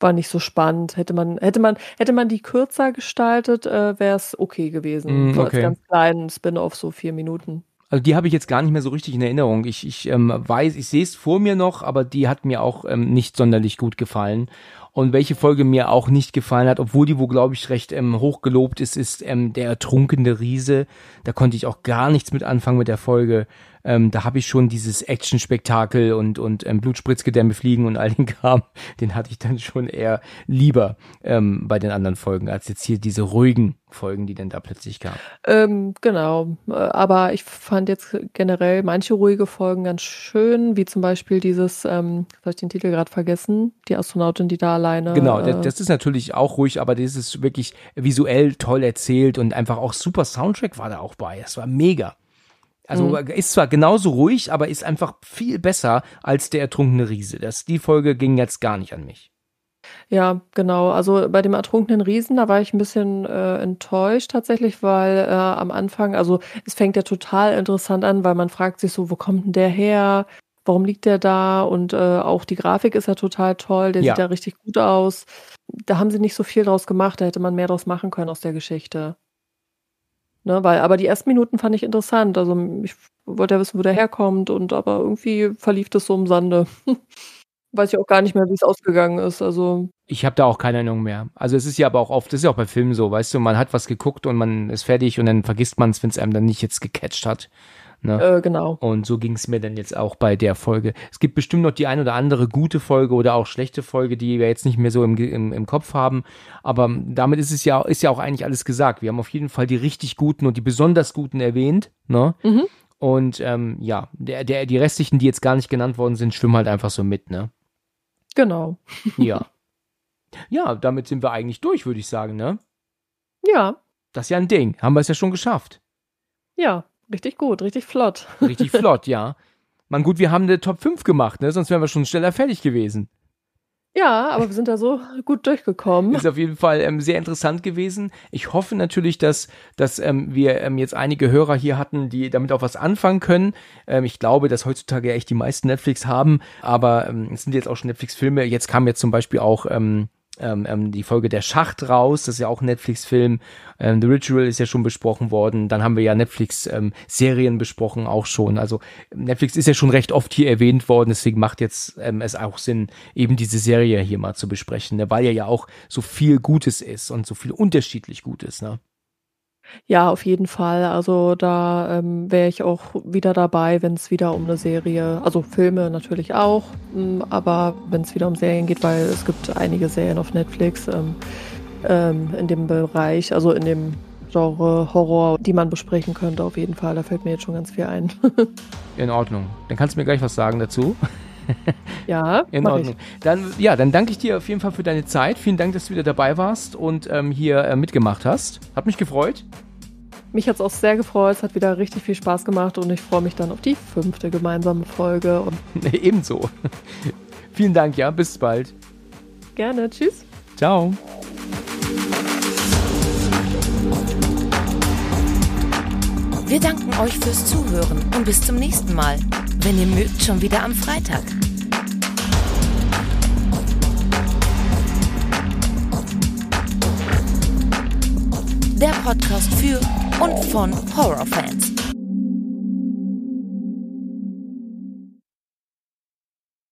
war nicht so spannend. Hätte man, hätte man, hätte man die kürzer gestaltet, äh, wäre es okay gewesen. Mm, so als ganz kleinen Spin-off, so vier Minuten. Also die habe ich jetzt gar nicht mehr so richtig in Erinnerung. Ich, ich ähm, weiß, ich sehe es vor mir noch, aber die hat mir auch ähm, nicht sonderlich gut gefallen. Und welche Folge mir auch nicht gefallen hat, obwohl die wo glaube ich recht ähm, hoch gelobt ist, ist ähm, der ertrunkene Riese. Da konnte ich auch gar nichts mit anfangen mit der Folge. Ähm, da habe ich schon dieses Action-Spektakel und, und ähm, Blutspritzgedämme fliegen und all den Kram, den hatte ich dann schon eher lieber ähm, bei den anderen Folgen, als jetzt hier diese ruhigen Folgen, die dann da plötzlich kamen. Ähm, genau, äh, aber ich fand jetzt generell manche ruhige Folgen ganz schön, wie zum Beispiel dieses, ähm, habe ich den Titel gerade vergessen, die Astronautin, die da alleine. Genau, äh, das ist natürlich auch ruhig, aber das ist wirklich visuell toll erzählt und einfach auch super Soundtrack war da auch bei. Es war mega. Also mhm. ist zwar genauso ruhig, aber ist einfach viel besser als der ertrunkene Riese. Das, die Folge ging jetzt gar nicht an mich. Ja, genau. Also bei dem ertrunkenen Riesen, da war ich ein bisschen äh, enttäuscht tatsächlich, weil äh, am Anfang, also es fängt ja total interessant an, weil man fragt sich so, wo kommt denn der her? Warum liegt der da? Und äh, auch die Grafik ist ja total toll, der Ja. sieht ja richtig gut aus. Da haben sie nicht so viel draus gemacht, da hätte man mehr draus machen können aus der Geschichte. Ne, weil, aber die ersten Minuten fand ich interessant. Also ich wollte ja wissen, wo der herkommt und aber irgendwie verlief das so im Sande. Weiß ich auch gar nicht mehr, wie es ausgegangen ist. Also Ich habe da auch keine Erinnerung mehr. Also es ist ja aber auch oft, das ist ja auch bei Filmen so, weißt du, man hat was geguckt und man ist fertig und dann vergisst man es, wenn es einem dann nicht jetzt gecatcht hat. Ne? äh, genau. Und so ging es mir dann jetzt auch bei der Folge. Es gibt bestimmt noch die ein oder andere gute Folge oder auch schlechte Folge, die wir jetzt nicht mehr so im, im, im Kopf haben. Aber damit ist es ja, ist ja auch eigentlich alles gesagt. Wir haben auf jeden Fall die richtig guten und die besonders guten erwähnt. Ne? Mhm. Und ähm, ja, der, der, die restlichen, die jetzt gar nicht genannt worden sind, schwimmen halt einfach so mit, ne? Genau. Ja. ja, damit sind wir eigentlich durch, würde ich sagen, ne? Ja, Das ist ja ein Ding. Haben wir es ja schon geschafft. ja, richtig gut, richtig flott. Richtig flott, ja. Man, gut, wir haben eine Top 5 gemacht, ne? Sonst wären wir schon schneller fertig gewesen. Ja, aber wir sind da so gut durchgekommen. Ist auf jeden Fall ähm, sehr interessant gewesen. Ich hoffe natürlich, dass, dass ähm, wir ähm, jetzt einige Hörer hier hatten, die damit auch was anfangen können. Ähm, ich glaube, dass heutzutage echt die meisten Netflix haben, aber ähm, es sind jetzt auch schon Netflix-Filme. Jetzt kam jetzt zum Beispiel auch ähm, ähm, ähm, die Folge Der Schacht raus. Das ist ja auch ein Netflix-Film. Ähm, The Ritual ist ja schon besprochen worden. Dann haben wir ja Netflix-Serien besprochen, auch schon. Also Netflix ist ja schon recht oft hier erwähnt worden. Deswegen macht jetzt ähm, es auch Sinn, eben diese Serie hier mal zu besprechen, ne? weil ja ja auch so viel Gutes ist und so viel unterschiedlich Gutes. Ne? Ja, auf jeden Fall. Also da ähm, wäre ich auch wieder dabei, wenn es wieder um eine Serie, also Filme natürlich auch, ähm, aber wenn es wieder um Serien geht, weil es gibt einige Serien auf Netflix ähm, ähm, in dem Bereich, also in dem Genre Horror, die man besprechen könnte auf jeden Fall. Da fällt mir jetzt schon ganz viel ein. In Ordnung. Dann kannst du mir gleich was sagen dazu. ja, In Ordnung. Dann, ja, dann danke ich dir auf jeden Fall für deine Zeit. Vielen Dank, dass du wieder dabei warst und ähm, hier äh, mitgemacht hast. Hat mich gefreut. Ich. Mich hat es auch sehr gefreut. Es hat wieder richtig viel Spaß gemacht und ich freue mich dann auf die fünfte gemeinsame Folge. Und Ebenso. Vielen Dank, ja. Bis bald. gerne. Tschüss. Ciao. Wir danken euch fürs Zuhören und bis zum nächsten Mal. Wenn ihr mögt, schon wieder am Freitag. Der Podcast für und von Horrorfans.